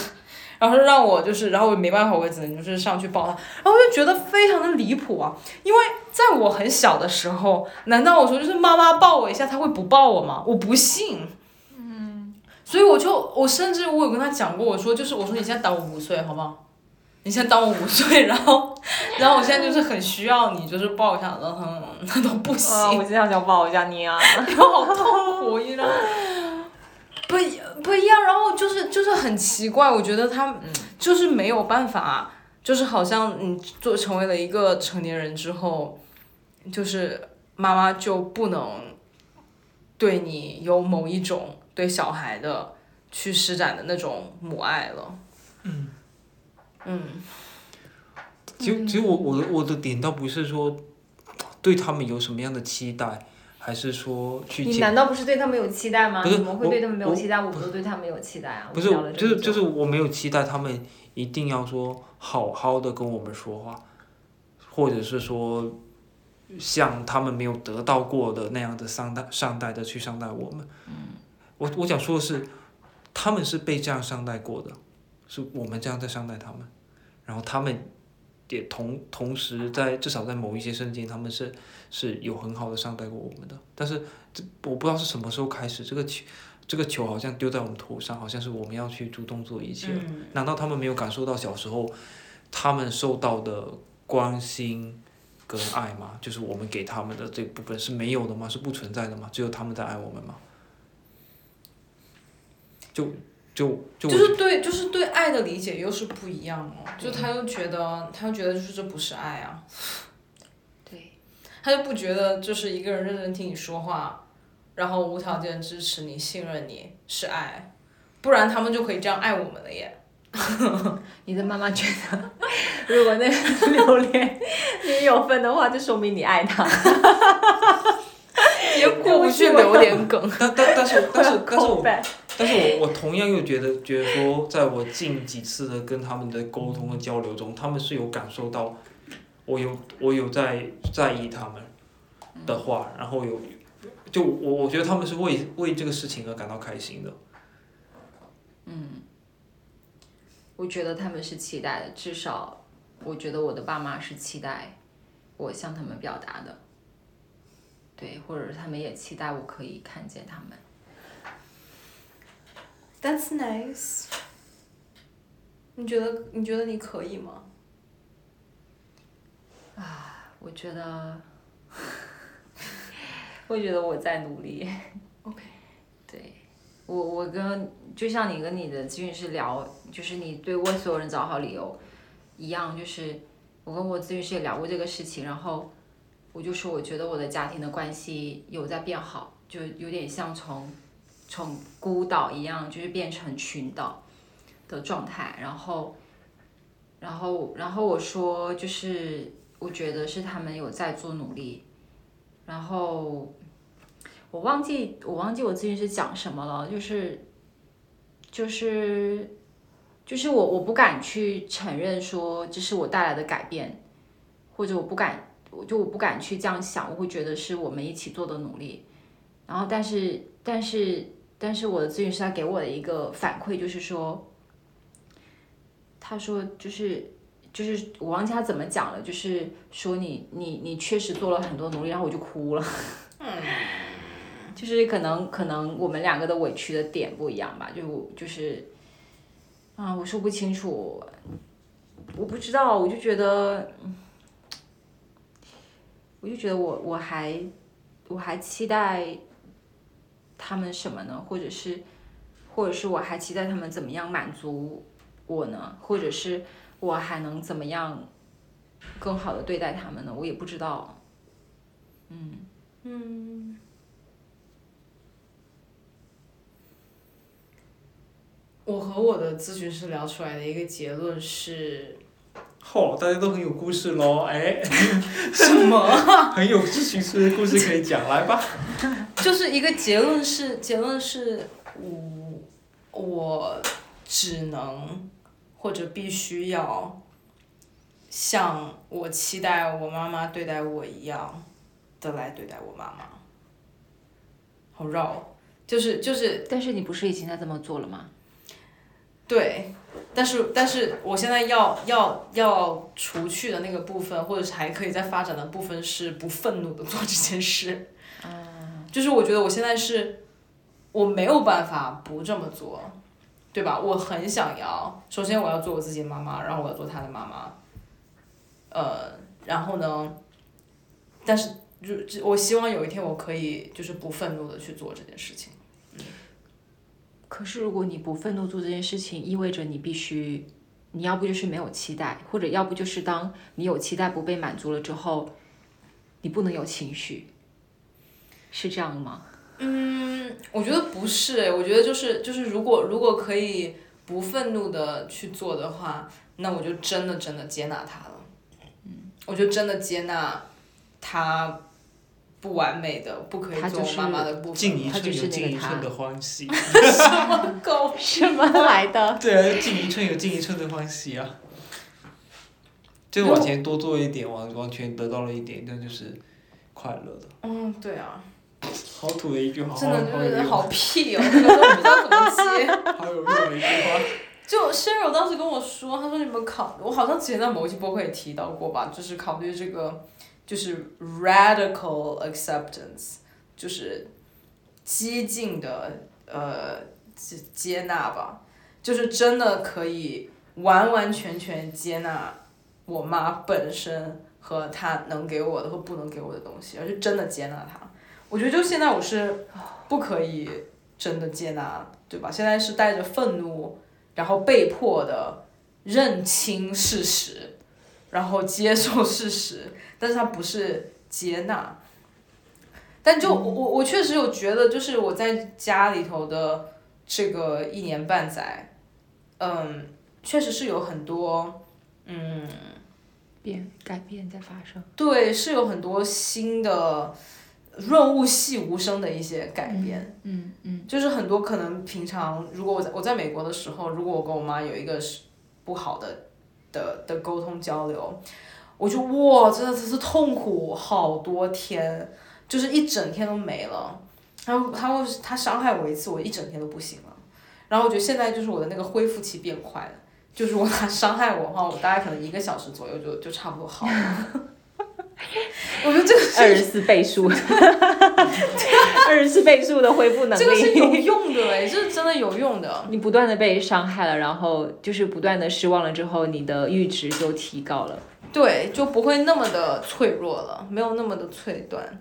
A: 然后就让我就是，然后我没办法，我只能就是上去抱他，然后我就觉得非常的离谱啊，因为在我很小的时候，难道我说就是妈妈抱我一下，他会不抱我吗？我不信。”嗯所以我就，我甚至我有跟他讲过，我说就是我说你现在当我五岁好不好？你现在当我五岁，然后，然后我现在就是很需要你，就是抱一下，然后那都不行。
D: 我现在想抱一下你啊，
A: 好痛苦，你知道？不不一样，然后就是就是很奇怪，我觉得他就是没有办法，就是好像你做成为了一个成年人之后，就是妈妈就不能对你有某一种。对小孩的去施展的那种母爱了。嗯。嗯。
B: 其实，其实我我的我的点倒不是说对他们有什么样的期待，还是说去。
C: 你难道不是对他们有期待吗？怎么会对他们没有期待？我不都对他们有期待啊！
B: 不是，就是就是我没有期待他们一定要说好好的跟我们说话，或者是说像他们没有得到过的那样的善待善待的去善待我们。嗯。我我想说的是，他们是被这样善待过的，是我们这样在善待他们，然后他们也同同时在至少在某一些瞬间，他们是是有很好的善待过我们的。但是这我不知道是什么时候开始，这个球这个球好像丢在我们头上，好像是我们要去主动做一切。
A: 嗯
B: 难道他们没有感受到小时候他们受到的关心跟爱吗？就是我们给他们的这部分是没有的吗？是不存在的吗？只有他们在爱我们吗？就就就
A: 就是对，就是对爱的理解又是不一样哦。就他又觉得，他又觉得就是这不是爱啊，
C: 对，
A: 他就不觉得就是一个人认真听你说话，然后无条件支持你、信任你是爱，不然他们就可以这样爱我们了耶。
C: 你的妈妈觉得，如果那个 榴莲你有份的话，就说明你爱他。
A: 也过不去榴莲梗。
B: 但但但是但是但是但是我我同样又觉得觉得说，在我近几次的跟他们的沟通和交流中，他们是有感受到我有我有在在意他们的话，然后有就我我觉得他们是为为这个事情而感到开心的。
C: 嗯我觉得他们是期待的，至少我觉得我的爸妈是期待我向他们表达的，对，或者是他们也期待我可以看见他们。
A: That's nice。你觉得你觉得你可以吗？
C: 啊我觉得，我觉得我在努力。
A: OK。
C: 对，我我跟就像你跟你的咨询师聊，就是你对为所有人找好理由一样，就是我跟我咨询师也聊过这个事情，然后我就说我觉得我的家庭的关系有在变好，就有点像从从孤岛一样，就是变成群岛的状态，然后然后然后我说就是我觉得是他们有在做努力，然后。我忘记我忘记我咨询师讲什么了，就是就是就是我我不敢去承认说这是我带来的改变，或者我不敢，我就我不敢去这样想，我会觉得是我们一起做的努力。然后但是但是但是我的咨询师他给我的一个反馈就是说，他说就是。就是我忘记他怎么讲了，就是说你你你确实做了很多努力，然后我就哭了。就是可能可能我们两个的委屈的点不一样吧，就就是啊，我说不清楚，我不知道，我就觉得，我就觉得我我还我还期待他们什么呢？或者是或者是我还期待他们怎么样满足我呢？或者是我还能怎么样更好的对待他们呢？我也不知道。嗯。
A: 嗯我和我的咨询师聊出来的一个结论是，
B: 嚯、大家都很有故事喽，哎，
A: 什么？
B: 很有咨询师的故事可以讲，来吧。
A: 就是一个结论是结论是我我只能或者必须要像我期待我妈妈对待我一样的来对待我妈妈。好绕哦，就是就是
C: 但是你不是已经在这么做了吗？
A: 对，但是但是我现在要要要除去的那个部分，或者是还可以再发展的部分是不愤怒的做这件事。就是我觉得我现在是，我没有办法不这么做，对吧？我很想要，首先我要做我自己的妈妈，然后我要做他的妈妈，呃，然后呢，但是就我希望有一天我可以就是不愤怒的去做这件事情。
C: 可是如果你不愤怒做这件事情，意味着你必须，你要不就是没有期待，或者要不就是当你有期待不被满足了之后，你不能有情绪，是这样吗？
A: 嗯，我觉得不是诶，我觉得就是就是如果如果可以不愤怒的去做的话，那我就真的真的接纳他了。嗯，我就真的接纳他不完美的、不可以
C: 他就是
A: 做妈妈的部分。
B: 进一寸有
C: 他就是那个他
B: 进一寸的欢喜。
A: 什么狗？
C: 什么来的？
B: 对啊，进一寸有进一寸的欢喜啊。就往前多做一点，往往前得到了一点，那就是快乐的。
A: 嗯，对啊，
B: 好土的一句话，
A: 真的就是好屁哦，这个都不知道怎么接。
B: 好有用的一句话。
A: 就 Sheryl 当时跟我说，他说你们考，我好像之前在某一期播客也提到过吧，就是考虑这个，就是 radical acceptance，就是激进的呃接接纳吧，就是真的可以完完全全接纳我妈本身和她能给我的和不能给我的东西，而是真的接纳她。我觉得就现在我是不可以真的接纳，对吧？现在是带着愤怒，然后被迫的认清事实，然后接受事实，但是它不是接纳。但就我我我确实有觉得，就是我在家里头的这个一年半载，嗯，确实是有很多，嗯，
C: 变改变在发生。
A: 对，是有很多新的润物细无声的一些改变。
C: 嗯嗯
A: 就是很多可能平常，如果我在我在美国的时候，如果我跟我妈有一个是不好的的的沟通交流，我就哇，真的是痛苦好多天，就是一整天都没了。然后他会他伤害我一次，我一整天都不行了。然后我觉得现在就是我的那个恢复期变快了，就是我他 伤害我的话，我大概可能一个小时左右就就差不多好了。我觉得这个是
C: 二十四倍数，二十四倍数的恢复能力
A: 这个是有。用的哎，这是真的有用的。
C: 你不断的被伤害了，然后就是不断的失望了之后，你的阈值就提高了。
A: 对，就不会那么的脆弱了，没有那么的脆断。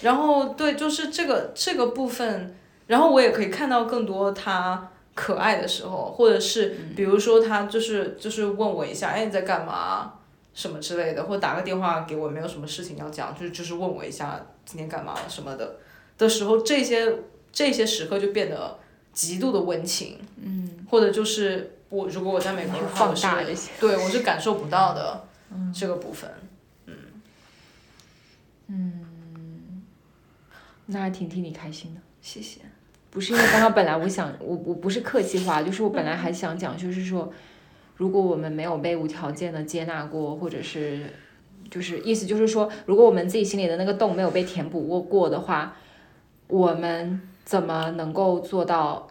A: 然后对，就是这个这个部分，然后我也可以看到更多他可爱的时候，或者是比如说他就是就是问我一下，哎你在干嘛什么之类的，或打个电话给我，没有什么事情要讲，就是就是问我一下今天干嘛了什么的。的时候，这些这些时刻就变得极度的温情，嗯，或者就是我如果我在美国的话，
C: 放
A: 我是
C: 大这些。
A: 对我是感受不到的这个部分。
C: 嗯，嗯那还挺替你开心的。
A: 谢谢。
C: 不是因为刚刚本来我想，我我不是客气话，就是我本来还想讲，就是说，如果我们没有被无条件的接纳过，或者是，就是意思就是说，如果我们自己心里的那个洞没有被填补过过的话，我们怎么能够做到，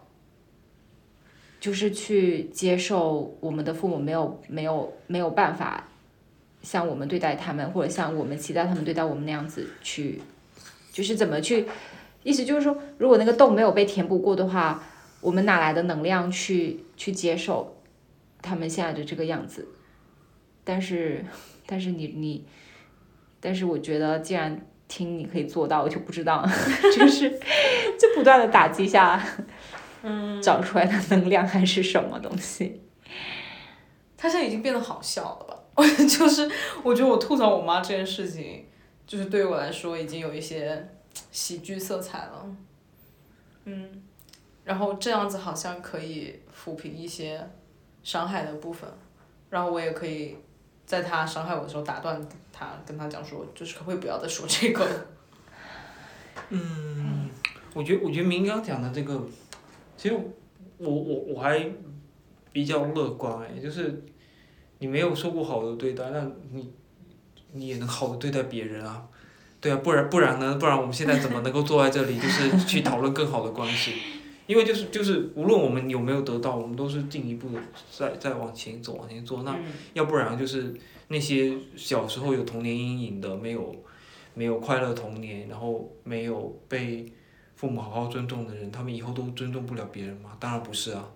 C: 就是去接受我们的父母没有没有没有办法像我们对待他们，或者像我们期待他们对待我们那样子去，就是怎么去。意思就是说，如果那个洞没有被填补过的话，我们哪来的能量去去接受他们现在的这个样子？但是，但是你你，但是我觉得，既然听你可以做到，我就不知道，就是就不断的打击下，嗯，找出来的能量还是什么东西？
A: 他现在已经变得好笑了吧？我 就是我觉得我吐槽我妈这件事情，就是对于我来说已经有一些喜剧色彩了。嗯，然后这样子好像可以抚平一些伤害的部分，然后我也可以在他伤害我的时候打断他，跟他讲说，就是可不可以不要再说这个了？
B: 我觉得，我觉得明刚讲的这个，其实我我我还比较乐观哎，就是你没有受过好的对待，那你你也能好的对待别人啊，对啊，不然不然呢？不然我们现在怎么能够坐在这里，就是去讨论更好的关系？因为就是就是无论我们有没有得到，我们都是进一步的在在往前走，往前做。那要不然就是那些小时候有童年阴影的，没有没有快乐童年，然后没有被父母好好尊重的人，他们以后都尊重不了别人吗？当然不是啊，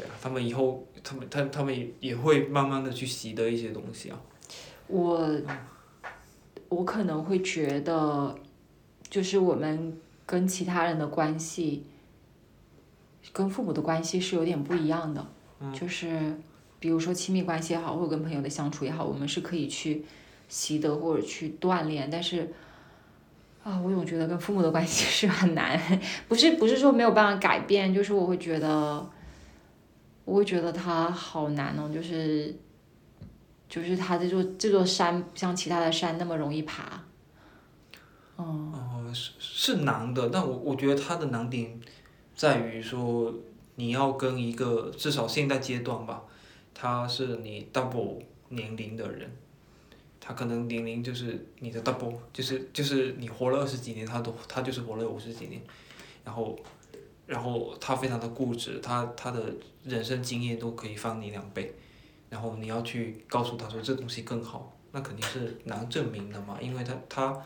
B: 对啊，他们以后他们他他们也也会慢慢的去习得一些东西啊。
C: 我我可能会觉得，就是我们跟其他人的关系，跟父母的关系是有点不一样的。就是比如说亲密关系也好，或者跟朋友的相处也好，我们是可以去习得或者去锻炼，但是。啊，我总觉得跟父母的关系是很难，不是不是说没有办法改变，就是我会觉得，我会觉得它好难哦，就是，就是它这座这座山不像其他的山那么容易爬。嗯，
B: 哦，是是难的，但我我觉得它的难点在于说，你要跟一个至少现在阶段吧，他是你 double 年龄的人，他可能年龄就是你的 double，就是就是你活了二十几年，他都他就是活了五十几年，然后然后他非常的固执，他他的人生经验都可以翻你两倍，然后你要去告诉他说这东西更好，那肯定是难证明的嘛，因为他他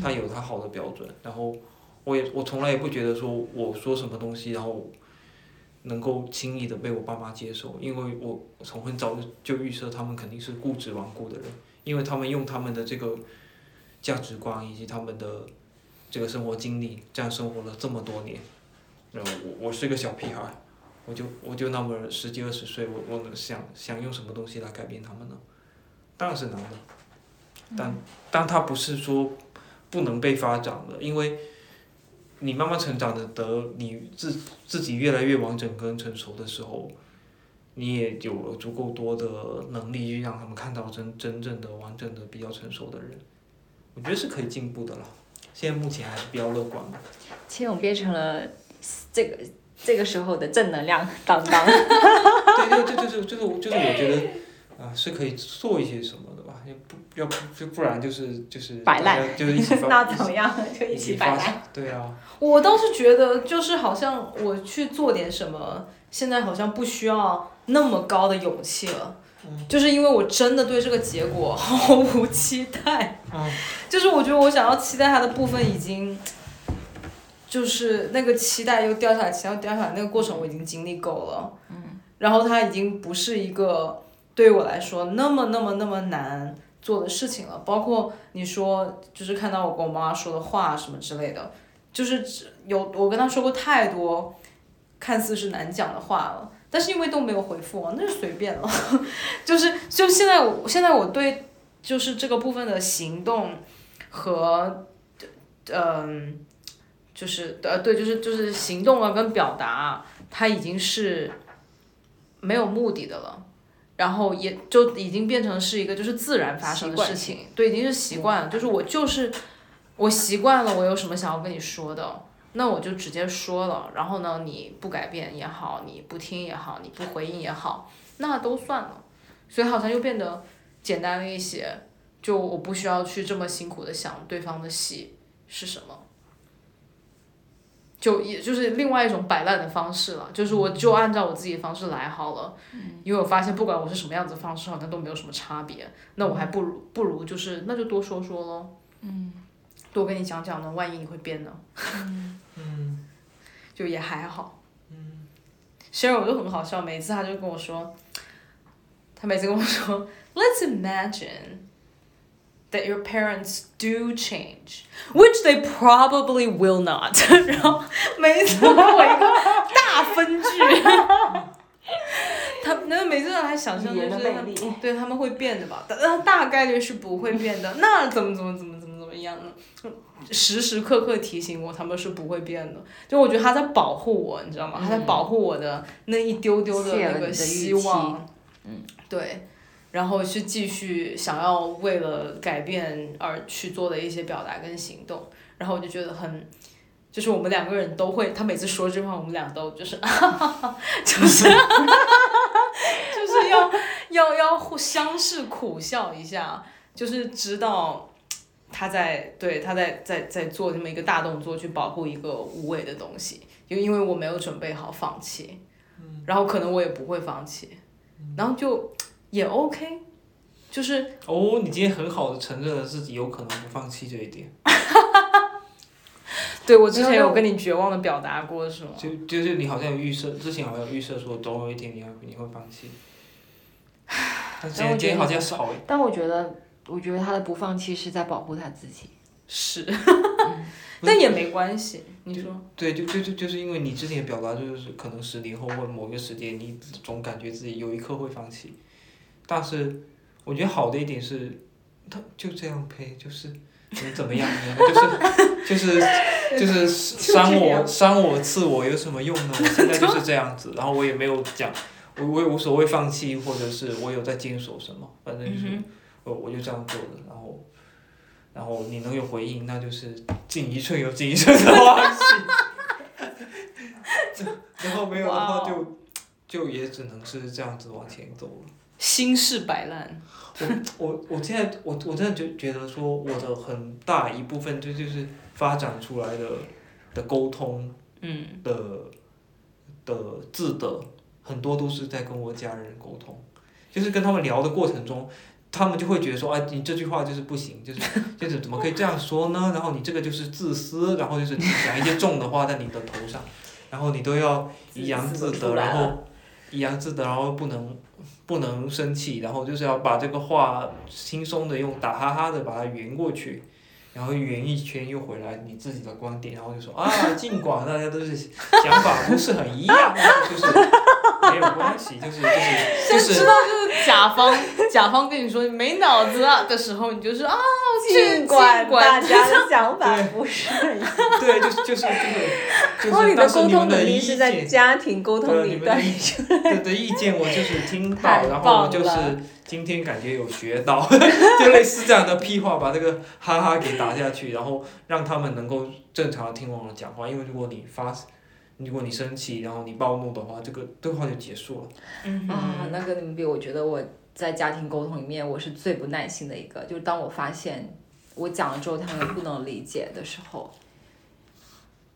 B: 他有他好的标准，然后我也我从来也不觉得说我说什么东西，然后能够轻易的被我爸妈接受，因为我从很早就预设他们肯定是固执顽固的人，因为他们用他们的这个价值观以及他们的这个生活经历，这样生活了这么多年，然后我我是个小屁孩，我就我就那么十几二十岁，我我能想想用什么东西来改变他们呢？当然是难的，但但它不是说不能被发展的，因为你慢慢成长的得你自自己越来越完整跟成熟的时候，你也有了足够多的能力去让他们看到真真正的完整的比较成熟的人，我觉得是可以进步的啦。现在目前还是比较乐观的。
D: 千勇变成了这个这个时候的正能量担当。
B: 对 对对，就是就是就是我觉得啊、是可以做一些什么的吧，要不要不就不然就是就是
D: 摆烂
B: 就是一起
D: 那怎么样？就
B: 一
D: 一起摆烂。
B: 对啊，
A: 我倒是觉得，就是好像我去做点什么，现在好像不需要那么高的勇气了。就是因为我真的对这个结果毫无期待，
B: 嗯
A: 就是我觉得我想要期待它的部分已经，就是那个期待又掉下来，期待又掉下来，那个过程我已经经历够了。嗯，然后它已经不是一个对于我来说那么那么那么难做的事情了。包括你说，就是看到我跟我妈妈说的话什么之类的，就是只有我跟她说过太多看似是难讲的话了。但是因为都没有回复我，那就随便了。就是就现在我现在我对就是这个部分的行动和嗯、就是呃对就是就是行动啊跟表达，它已经是没有目的的了。然后也就已经变成是一个就是自然发生的事情，对，已经是习惯了。就是我就是我习惯了，我有什么想要跟你说的，那我就直接说了。然后呢，你不改变也好，你不听也好，你不回应也好，那都算了。所以好像又变得简单了一些，就我不需要去这么辛苦的想对方的喜是什么。就也就是另外一种摆烂的方式了，就是我就按照我自己的方式来好了，因为我发现不管我是什么样子的方式，好像都没有什么差别，那我还不如不如就是那就多说说咯，嗯，多跟你讲讲呢，万一你会变呢，嗯，就也还好，嗯，虽然我就很好笑，每次他就跟我说，他每次跟我说，Let's imagine。That your parents do change, which they probably will not。然后每一次我一个大分句。他那每次他想象
D: 的
A: 就是对他们会变的吧，但但大概率是不会变的。那怎么怎么怎么怎么怎么样呢？时时刻刻提醒我他们是不会变的。就我觉得他在保护我，你知道吗？他在保护我的那一丢丢的那个希望。嗯，对。然后去继续想要为了改变而去做的一些表达跟行动，然后我就觉得很，就是我们两个人都会，他每次说这话，我们俩都就是，就是，就是要要要互相视苦笑一下，就是知道他在对他在在在做这么一个大动作去保护一个无谓的东西，就因为我没有准备好放弃，然后可能我也不会放弃，然后就。也 OK，就是
B: 哦，你今天很好的承认了自己有可能不放弃这一点，
A: 对我之前有跟你绝望的表达过，是吗？
B: 就就是你好像有预设，之前好像有预设说总有一天你要你会放弃，但今天今天好像少
D: 但我觉得，我觉得他的不放弃是在保护他自己。
A: 是，但也没关系。你说，
B: 对，就就就就是因为你之前表达就是可能十年后或某个时间，你总感觉自己有一刻会放弃，但是我觉得好的一点是，他就这样呸，就是能怎么样呢？就是就是就是 伤我伤我刺我有什么用呢？我现在就是这样子，然后我也没有讲，我我也无所谓放弃，或者是我有在坚守什么，反正就是我我就这样做的，然后。然后你能有回应，那就是进一寸有进一寸的关系。然后没有的话就，就也只能是这样子往前走了。
A: 心事摆烂。
B: 我我我现在我我真的觉觉得说我的很大一部分就就是发展出来的的沟通，
A: 嗯，
B: 的的自得很多都是在跟我家人沟通，就是跟他们聊的过程中。他们就会觉得说，哎，你这句话就是不行，就是 就是怎么可以这样说呢？然后你这个就是自私，然后就是讲一些重的话在你的头上，然后你都要怡然自得，然后怡然自得，然后不能不能生气，然后就是要把这个话轻松的用打哈哈的把它圆过去。然后圆一圈又回来你自己的观点，然后就说啊，尽管大家都是想法不是很一样，就是没有关系，就是就是就是
A: 知道就是甲方甲方跟你说你没脑子啊的时候，你就是啊，
C: 尽管大家的想法
B: 对
C: 不是一样。
B: 对，就是就是这个，就
C: 然后你的
B: 是但是
C: 沟
B: 你们的意
C: 通能力是在
B: 见，
C: 家庭沟通里锻
B: 你们的意
C: 炼出
B: 对的意见我就是听
C: 太
B: 到，然后
C: 棒
B: 就是今天感觉有学到，就类似这样的屁话，把这个哈哈给打下去，然后让他们能够正常的听我们讲话。因为如果你发，如果你生气，然后你暴怒的话，这个对话就结束了。
A: 嗯
C: 啊，那跟你们比，我觉得我在家庭沟通里面，我是最不耐心的一个。就是当我发现我讲了之后，他们不能理解的时候，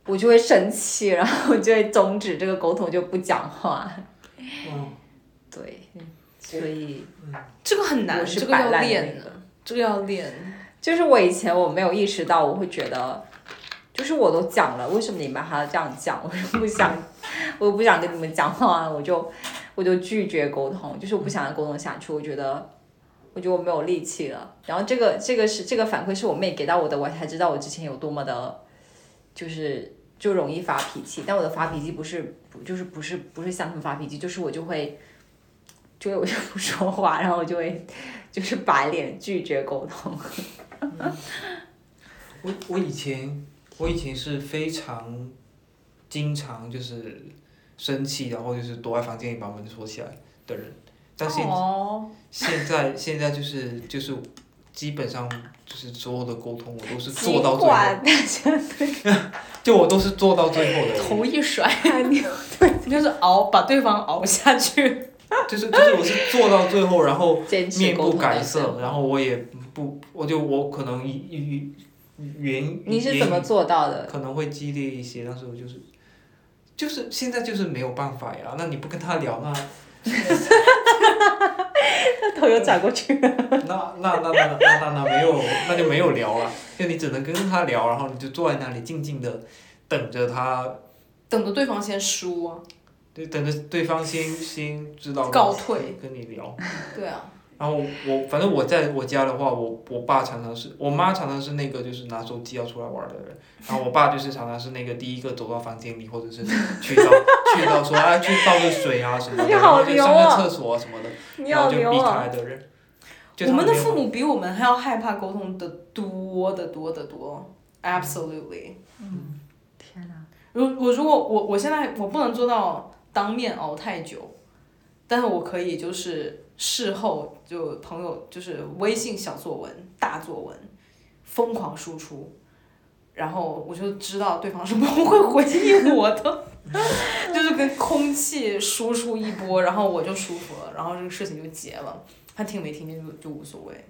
C: 我就会生气，然后我就会终止这个沟通，就不讲话。
B: 嗯，
C: 对，所以
A: 这个很难，这个要
C: 练的
A: 练。这个要练。
C: 就是我以前我没有意识到，我会觉得，就是我都讲了，为什么你们还要这样讲？我就不想，我不想跟你们讲话，我就我就拒绝沟通，就是我不想再沟通下去。我觉得，我觉得我没有力气了。然后这个这个是这个反馈是我妹给到我的，我才知道我之前有多么的，就是就容易发脾气。但我的发脾气不是不就是不是不是像他们发脾气，就是我就会。就会我就不说话，然后我就会 就是白脸拒绝沟通。
B: 我我以前我以前是非常经常就是生气，然后就是躲在房间里把门锁起来的人，但现
A: 哦，
B: 现在现在就是就是基本上就是所有的沟通我都是做到最后，就我都是做到最后的人，
A: 头一甩，你就是熬把对方熬下去。
B: 就是就是我是做到最后，然后面不改色，然后我也不我就我可能一一原
C: 你是怎么做到的？
B: 可能会激烈一些，但是我就是就是现在就是没有办法呀。那你不跟他聊，那
C: 头又转过去了。
B: 那那那那那那那没有，那就没有聊了。就你只能跟他聊，然后你就坐在那里静静的等着他，
A: 等着对方先输啊，
B: 对，等着对方先 先知道
A: 告退。
B: 跟你聊。
A: 对啊，
B: 然后我反正我在我家的话，我我爸常常是我妈常常是那个就是拿手机要出来玩的人，然后我爸就是常常是那个第一个走到房间里，或者是去到 去到说啊去倒个水 啊什么的，
C: 你好
B: 然后就
C: 牛啊
B: 上个厕所啊什么的，
C: 你
B: 然后就避！开的人。
A: 我们的父母比我们还要害怕沟通的多的多的多，absolutely。
C: 天哪！
A: 如我如果我我现在我不能做到当面熬太久，但是我可以就是事后就朋友就是微信小作文大作文疯狂输出，然后我就知道对方是不会回应我的，就是跟空气输出一波，然后我就舒服了，然后这个事情就结了，他听没听见就就无所谓，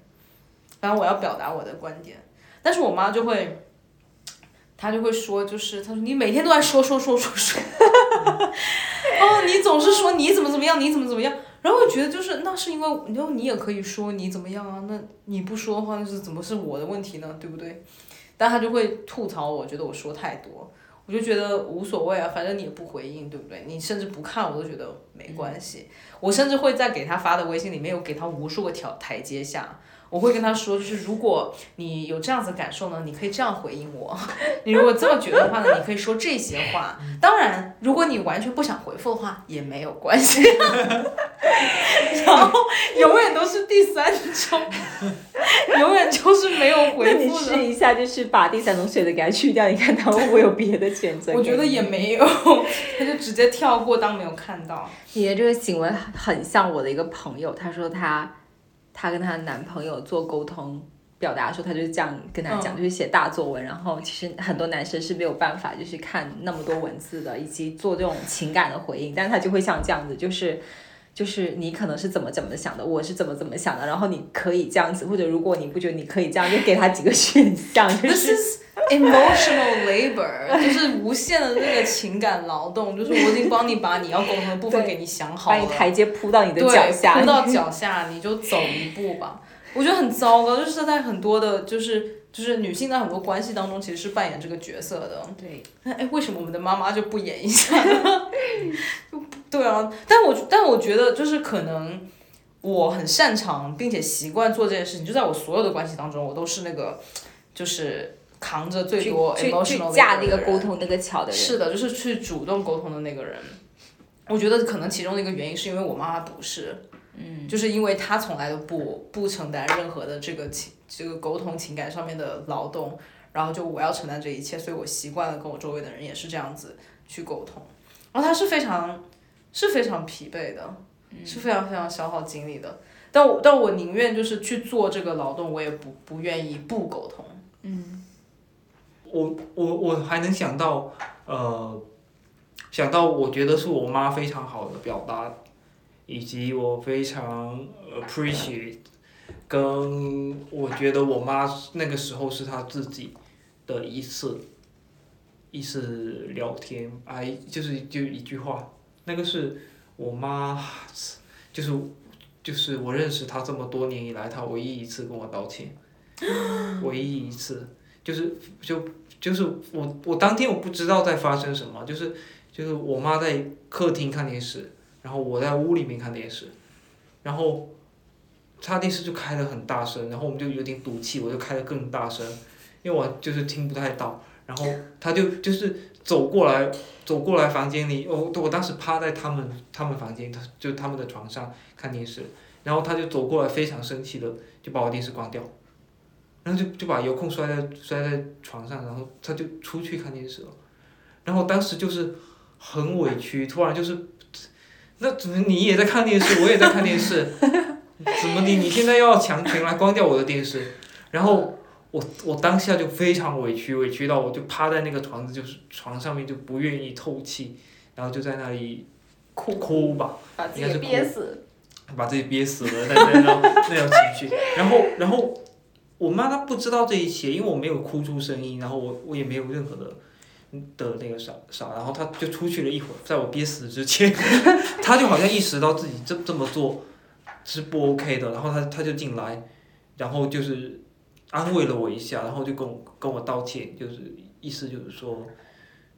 A: 反正我要表达我的观点，但是我妈就会。她就会说，就是她说你每天都在说说说说说，哦，你总是说你怎么怎么样，你怎么怎么样，然后我觉得就是那是因为，你后你也可以说你怎么样啊，那你不说的话，那是怎么是我的问题呢，对不对？但他就会吐槽我，觉得我说太多，我就觉得无所谓啊，反正你也不回应，对不对？你甚至不看我都觉得没关系，我甚至会在给他发的微信里面有给他无数个条台阶下。我会跟他说，就是如果你有这样子的感受呢，你可以这样回应我。你如果这么觉得的话呢，你可以说这些话。当然，如果你完全不想回复的话，也没有关系。然后永远都是第三种，永远就是没有回
C: 你
A: 复的。
C: 试一下，就是把第三种选择给它去掉，你看他会不会有别的选择？
A: 我觉得也。没有，他就直接跳过当没有看到。
C: 你的这个行为很像我的一个朋友，他说她她跟她男朋友做沟通表达的时候，她就是这样跟他讲，就是写大作文，然后其实很多男生是没有办法就是看那么多文字的，以及做这种情感的回应，但是他就会像这样子，就是。就是你可能是怎么怎么想的，我是怎么怎么想的，然后你可以这样子，或者如果你不觉得你可以这样，就给他几个选项，就是
A: emotional labor，就是无限的那个情感劳动，就是我已经帮你把你要沟通的部分给你想好了，
C: 把你台阶铺到你的，脚下，
A: 铺到脚下，你就走一步吧。我觉得很糟糕，就是在很多的，就是就是女性在很多关系当中，其实是扮演这个角色的。
C: 对，
A: 那哎，为什么我们的妈妈就不演一下呢？就对啊，但我但我觉得就是可能我很擅长并且习惯做这件事情，就在我所有的关系当中，我都是那个就是扛着最多 emotional
C: 去架
A: labor
C: 那个沟通那个桥的人，
A: 是的，就是去主动沟通的那个人。我觉得可能其中的一个原因是因为我妈妈不是，嗯，就是因为她从来都不不承担任何的这个情这个沟通情感上面的劳动，然后就我要承担这一切，所以我习惯了跟我周围的人也是这样子去沟通，然后她是非常是非常疲惫的，是非常非常消耗精力的。但我但我宁愿就是去做这个劳动，我也不不愿意不沟通。
B: 我我我还能想到，呃，想到我觉得是我妈非常好的表达，以及我非常 appreciate，跟我觉得我妈那个时候是她自己的一次一次聊天，哎，就是就一句话，那个是我妈，就是就是我认识她这么多年以来，她唯一一次跟我道歉，唯一一次。就是就就是我我当天我不知道在发生什么，就是就是我妈在客厅看电视，然后我在屋里面看电视，然后她电视就开的很大声，然后我们就有点赌气，我就开的更大声，因为我就是听不太到，然后她就就是走过来走过来房间里，我我当时趴在他们他们房间，就他们的床上看电视，然后她就走过来非常生气的就把我电视关掉。然后就就把遥控摔在摔在床上，然后他就出去看电视了，然后当时就是很委屈，突然就是，那怎么你也在看电视，我也在看电视，怎么的你现在要强行来关掉我的电视？然后我我当下就非常委屈，委屈到我就趴在那个床子就是床上面就不愿意透气，然后就在那里哭。哭吧，
C: 把自己
B: 应该是
C: 憋死。
B: 把自己憋死了，那那种那种情绪，然后然后我妈她不知道这一切，因为我没有哭出声音，然后我我也没有任何的的那个啥啥，然后她就出去了一会儿，在我憋死之前，她就好像意识到自己这这么做是不 OK 的，然后她她就进来，然后就是安慰了我一下，然后就跟我跟我道歉，就是意思就是说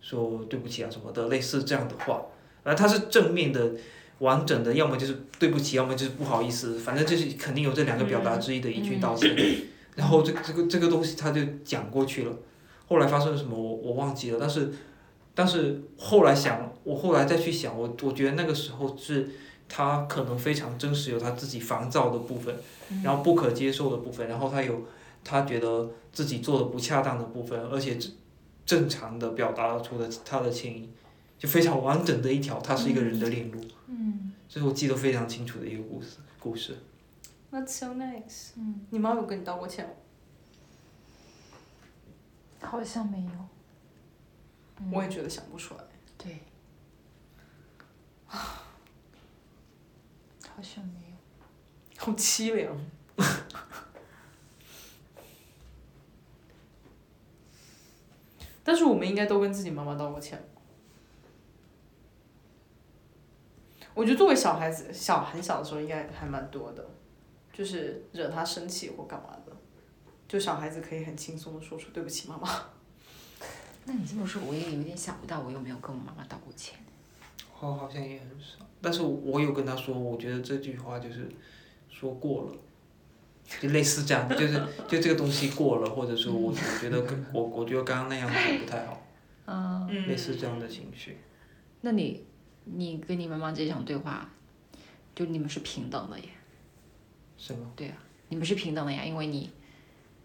B: 说对不起啊什么的，类似这样的话，而她是正面的。完整的，要么就是对不起，要么就是不好意思，反正就是肯定有这两个表达之一的一句道歉。然后这这个这个东西他就讲过去了，后来发生了什么我我忘记了，但是但是后来想，我后来再去想，我我觉得那个时候是他可能非常真实有他自己烦躁的部分，然后不可接受的部分，然后他有他觉得自己做的不恰当的部分，而且正正常的表达出了他的歉意。就非常完整的一条，他是一个人的链路，嗯，这是我记得非常清楚的一个故事。故事。
A: That's so nice。嗯，你妈有跟你道过歉吗？
D: 好像没有。
A: 我也觉得想不出来。
D: 对，好像没有。
A: 好凄凉。但是我们应该都跟自己妈妈道过歉。我觉得作为小孩子，小很小的时候应该还蛮多的，就是惹他生气或干嘛的，就小孩子可以很轻松的说出对不起妈妈。
D: 那你这么说，我也有点想不到我有没有跟我妈妈道过歉。
B: 我好像也很少，但是我有跟他说，我觉得这句话就是说过了，就类似这样，就是就这个东西过了，或者说我我觉得跟我我觉得刚刚那样子不太好，
D: 嗯，
A: 嗯
B: 类似这样的情绪。
D: 那你你跟你妈妈这场对话，就你们是平等的耶？
B: 是吗？
D: 对啊，你们是平等的呀，因为你，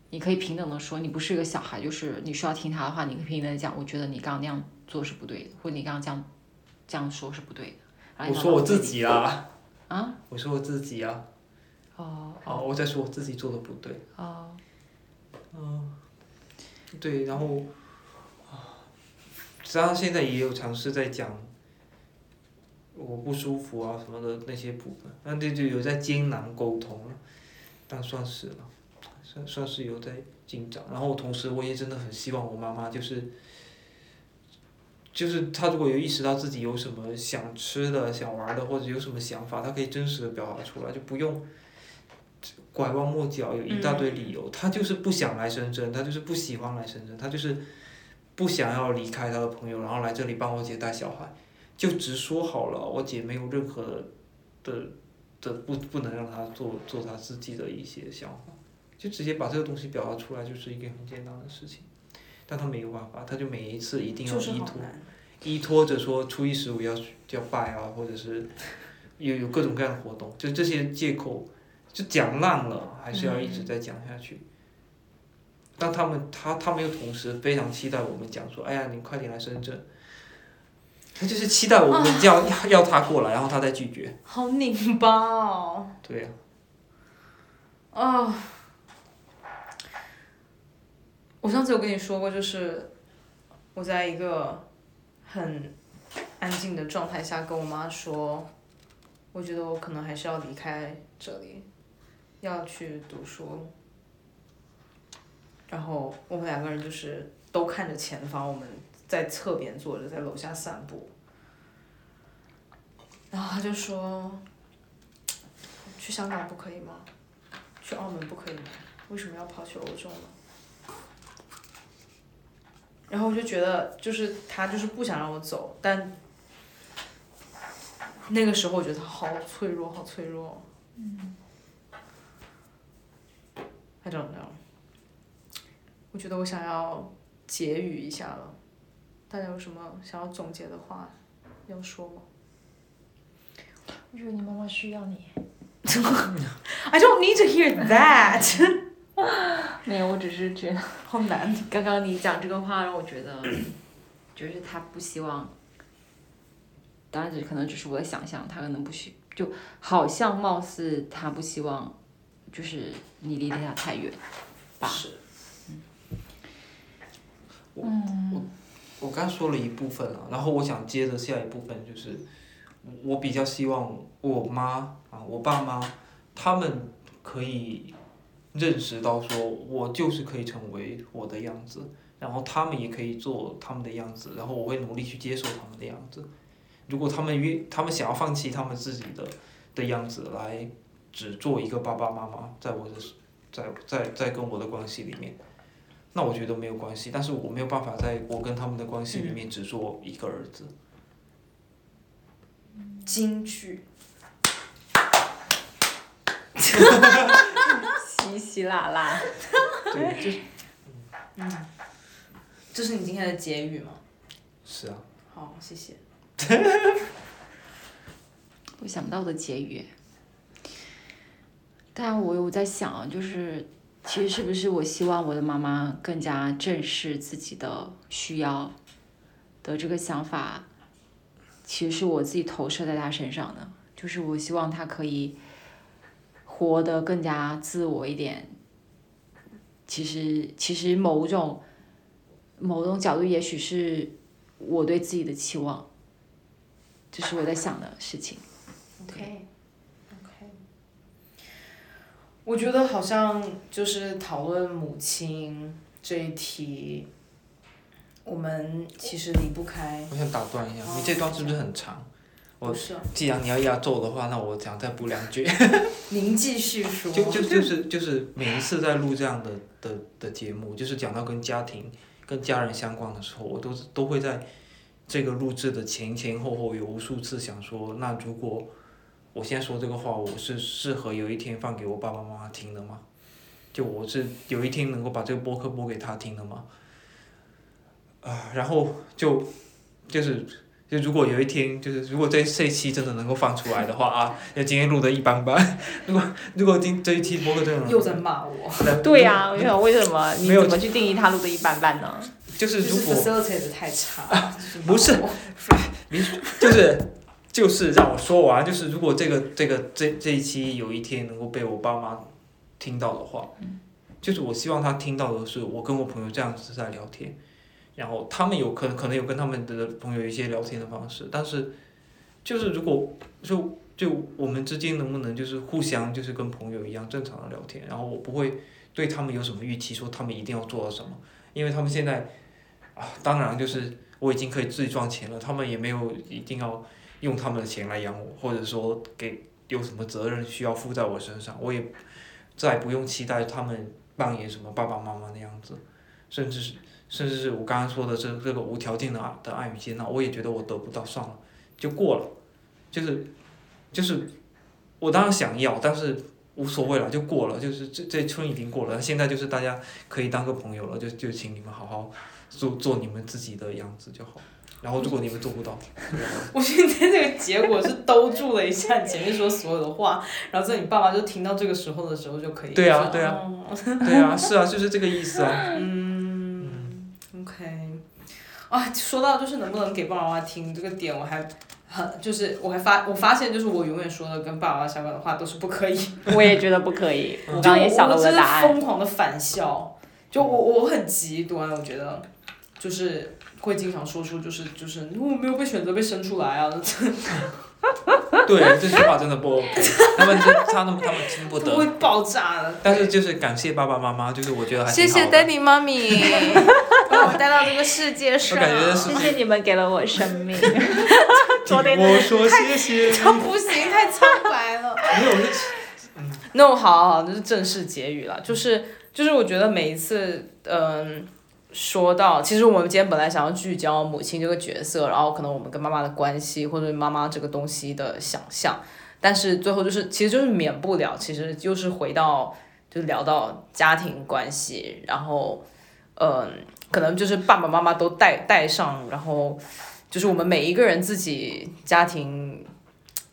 D: 你可以平等的说，你不是一个小孩，就是你需要听他的话，你可以平等的讲，我觉得你刚刚那样做是不对的，或者你刚刚这样这样说是不对的。
B: 我说我自己啦，
D: 啊，
B: 我说我自己啊，
D: 哦
B: 哦，我在说我自己做的不对，
D: 哦，
B: 对，然后啊，实际上现在也有尝试在讲我不舒服啊什么的那些部分，那这就有在艰难沟通了，但算是了。算算是有在进展。然后同时我也真的很希望我妈妈就是，就是她如果有意识到自己有什么想吃的、想玩的，或者有什么想法，她可以真实的表达出来，就不用拐弯抹角，有一大堆理由。她就是不想来深圳，她就是不喜欢来深圳，她就是不想要离开她的朋友，然后来这里帮我姐带小孩，就直说好了，我姐没有任何的的不不能让她做做她自己的一些想法，就直接把这个东西表达出来，就是一个很简单的事情。但她没有办法，她就每一次一定要依托。依托着说初一十五要要拜啊，或者是有有各种各样的活动，就这些借口就讲烂了，还是要一直在讲下去。但他们他他们又同时非常期待我们讲说，哎呀，你快点来深圳。他就是期待我们要、要要他过来，然后他再拒绝。
A: 好拧巴哦。
B: 对呀、
A: 啊、我上次有跟你说过，就是我在一个很安静的状态下跟我妈说，我觉得我可能还是要离开这里，要去读书。然后我们两个人就是都看着前方，我们在侧边坐着，在楼下散步。然后他就说：“去香港不可以吗？去澳门不可以吗？为什么要跑去欧洲呢？”然后我就觉得，就是他就是不想让我走，但那个时候我觉得他好脆弱，好脆弱。嗯。I don't know。我觉得我想要结语一下了，大家有什么想要总结的话要说吗？
C: 我觉得你妈妈需要你。
A: I don't need to hear that。
C: 没有，我只是觉得
A: 好难。
C: 刚刚你讲这个话让我觉得，就是他不希望，当然这可能只是我的想象，他可能不希，就好像貌似他不希望，就是你离他太远，吧？
A: 是。
B: 我刚说了一部分了，然后我想接着下一部分就是，我比较希望我妈啊，我爸妈，他们可以认识到说，我就是可以成为我的样子，然后他们也可以做他们的样子，然后我会努力去接受他们的样子。如果他们愿，他们想要放弃他们自己的的样子来只做一个爸爸妈妈，在我的在在在跟我的关系里面。那我觉得没有关系，但是我没有办法在我跟他们的关系里面只做一个儿子。
A: 京剧。
C: 稀稀拉拉。
B: 对，就是嗯
A: 这是你今天的结语吗？
B: 是啊，
A: 好，谢谢。
C: 我想不到的结语。但我有在想啊，就是其实是不是我希望我的妈妈更加正视自己的需要的这个想法，其实是我自己投射在他身上的。就是我希望他可以活得更加自我一点。其实，其实某种某种角度，也许是我对自己的期望。这是我在想的事情。
A: OK。OK。我觉得好像就是讨论母亲这一题，我们其实离不开。
B: 我想打断一下，你这段是不是很长？我
A: 不是啊，
B: 既然你要压轴的话，那我想再补两句。
A: 您继续说。
B: 就就就是就是每一次在录这样的的的节目，就是讲到跟家庭、跟家人相关的时候，我都是都会在这个录制的前前后后有无数次想说，那如果我现在说这个话，我是适合有一天放给我爸爸妈妈听的吗？就我是有一天能够把这个播客播给他听的吗？啊，然后就就是就如果有一天就是如果这这一期真的能够放出来的话啊，那今天录的一般般。如果如果今这一期播客真的
A: 又在骂我。
C: 对呀、我想为什么？你
B: 没有
C: 怎么去定义他录的一般般呢？
B: 就是如果
A: facilitate 的太差。
B: 不是
A: 骂我
B: 就是就是让我说完，就是如果这个这个这这一期有一天能够被我爸妈听到的话，就是我希望他听到的是我跟我朋友这样子在聊天，然后他们有可能可能有跟他们的朋友一些聊天的方式，但是就是如果就就我们之间能不能就是互相就是跟朋友一样正常的聊天，然后我不会对他们有什么预期，说他们一定要做到什么，因为他们现在啊，当然就是我已经可以自己赚钱了，他们也没有一定要用他们的钱来养我，或者说给有什么责任需要负在我身上，我也再不用期待他们扮演什么爸爸妈妈的样子，甚至是甚至是我刚刚说的这这个无条件的爱的爱与接纳，我也觉得我得不到，算了，就过了，就是就是我当然想要，但是无所谓了，就过了，就是这这春已经过了，现在就是大家可以当个朋友了，就就请你们好好做做你们自己的样子就好。然后如果你们做不到，
A: 我现在这个结果是兜住了一下你前面说所有的话，然后在你爸爸就听到这个时候的时候就可以。
B: 对啊对啊
A: 哦
B: 对啊，是啊，就是这个意思啊。
A: 嗯，OK，啊，说到就是能不能给爸爸妈妈听这个点，我还很就是我还发我发现就是我永远说的跟爸爸妈妈相关的话都是不可以，
D: 我也觉得不可以。我
A: 就
D: 刚刚也想了
A: 我真的
D: 答案。
A: 疯狂的反笑，就我我很极端，我觉得就是会经常说出就是就是我没有被选择被生出来啊，
B: 对，这句话真的不 OK，他们这他们他们听不得。
A: 会爆炸的。
B: 但是就是感谢爸爸妈妈，就是我觉得还
A: 谢谢。Daddy 妈咪把我 带到这个世界上。
B: 我感觉是
D: 谢谢你们给了我生命。昨天
B: 我说谢谢。
A: 这不行，太苍白了。
B: 没有，是
A: no，好好，这是正式结语了。就是就是，我觉得每一次，嗯，说到，其实我们今天本来想要聚焦母亲这个角色，然后可能我们跟妈妈的关系，或者妈妈这个东西的想象，但是最后就是，其实就是免不了，其实就是回到，就聊到家庭关系，然后，嗯，可能就是爸爸妈妈都带带上，然后就是我们每一个人自己家庭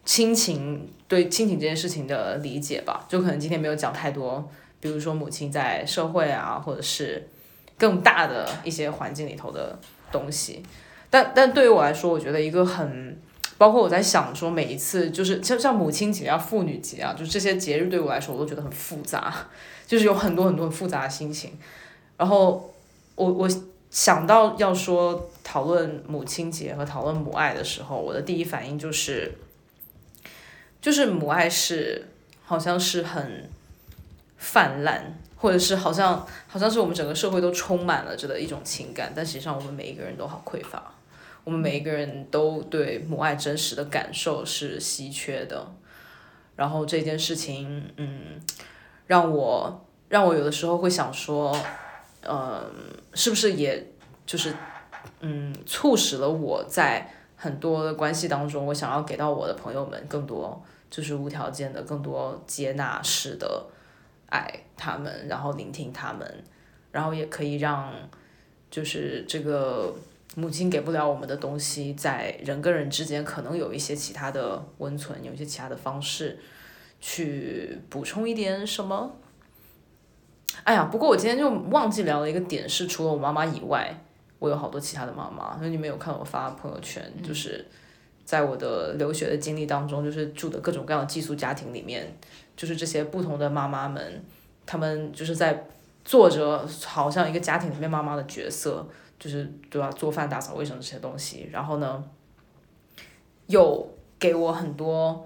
A: 亲情对亲情这件事情的理解吧，就可能今天没有讲太多，比如说母亲在社会啊，或者是更大的一些环境里头的东西。但但对于我来说，我觉得一个很，包括我在想说，每一次就是像像母亲节啊、妇女节啊，就这些节日对我来说，我都觉得很复杂，就是有很多很多很复杂的心情。然后我我想到要说讨论母亲节和讨论母爱的时候，我的第一反应就是。就是母爱是好像是很泛滥，或者是好像好像是我们整个社会都充满了这的一种情感，但实际上我们每一个人都好匮乏，我们每一个人都对母爱真实的感受是稀缺的。然后这件事情，嗯，让我让我有的时候会想说，嗯，是不是也就是嗯，促使了我在。很多的关系当中，我想要给到我的朋友们更多，就是无条件的、更多接纳式的爱他们，然后聆听他们，然后也可以让，就是这个母亲给不了我们的东西，在人跟人之间可能有一些其他的温存，有一些其他的方式去补充一点什么。哎呀，不过我今天就忘记聊了一个点，是除了我妈妈以外。我有好多其他的妈妈，那你们有看我发朋友圈，就是在我的留学的经历当中，就是住的各种各样的寄宿家庭里面，就是这些不同的妈妈们，她们就是在做着好像一个家庭里面妈妈的角色，就是对吧？做饭、打扫卫生这些东西，然后呢，又给我很多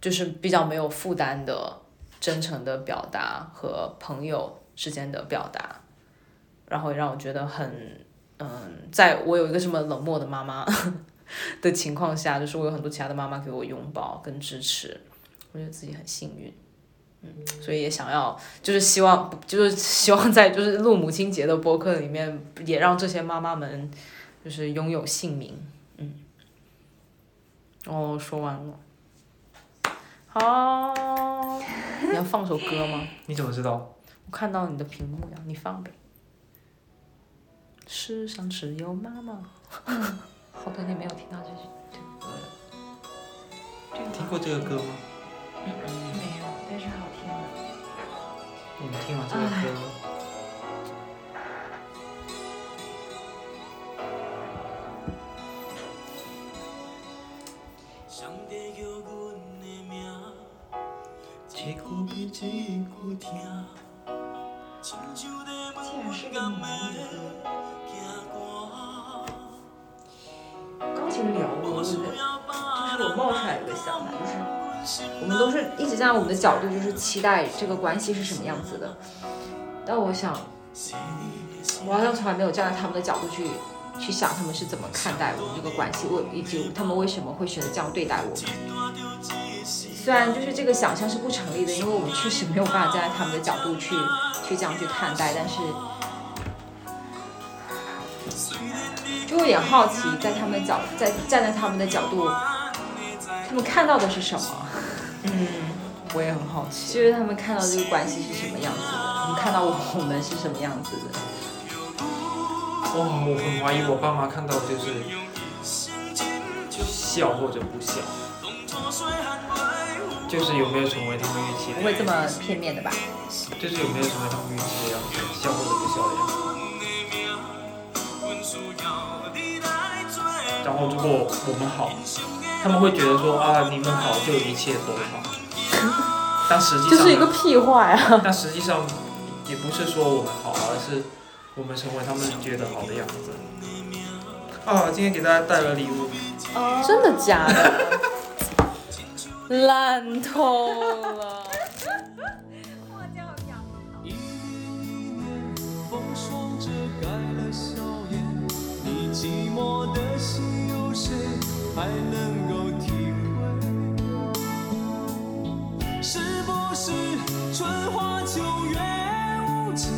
A: 就是比较没有负担的真诚的表达和朋友之间的表达，然后也让我觉得很。嗯，在我有一个这么冷漠的妈妈 的情况下，就是我有很多其他的妈妈给我拥抱跟支持，我觉得自己很幸运，嗯，所以也想要，就是希望，就是希望在就是录母亲节的播客里面，也让这些妈妈们就是拥有姓名，嗯，哦，说完了，好，你要放首歌吗？
B: 你怎么知道？
A: 我看到你的屏幕呀，你放呗。世上只有妈妈。
D: 好多年没有听到这句这个歌了。
B: 听过这个歌吗？
D: 没有，但是好听的。
B: 我们听完这个歌，
E: 上帝叫阮的名，一句比一句听，亲像在问阮甘的歌。
D: 刚其实聊过，对不对？就是我冒出来一个想法，就是
C: 我们都是一直站在我们的角度，就是期待这个关系是什么样子的。但我想，我好像从来没有站在他们的角度去去想他们是怎么看待我们这个关系，为以及他们为什么会选择这样对待我们。虽然就是这个想象是不成立的，因为我们确实没有办法站在他们的角度去去这样去看待，但是就有点好奇，在他们角在站在他们的角度，他们看到的是什么？
A: 嗯，我也很好奇。
C: 就是他们看到这个关系是什么样子的，他们看到我们是什么样子的。
B: 哇，我很怀疑我爸妈看到就是笑或者不笑，就是有没有成为他们预期的，
C: 不会这么片面的吧？
B: 就是有没有成为他们预期的样子，笑或者不笑的样子。然后如果我们好，他们会觉得说啊，你们好就一切都好。但实际上，
A: 这是一个屁话呀！
B: 但实际上也不是说我们好，而是我们成为他们觉得好的样子。啊，今天给大家带了礼物，
A: 真的假的？烂透了！
E: 风霜遮盖了笑颜，你寂寞的心有谁还能够体会？是不是春花秋月无情，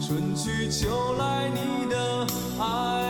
E: 春去秋来，你的爱？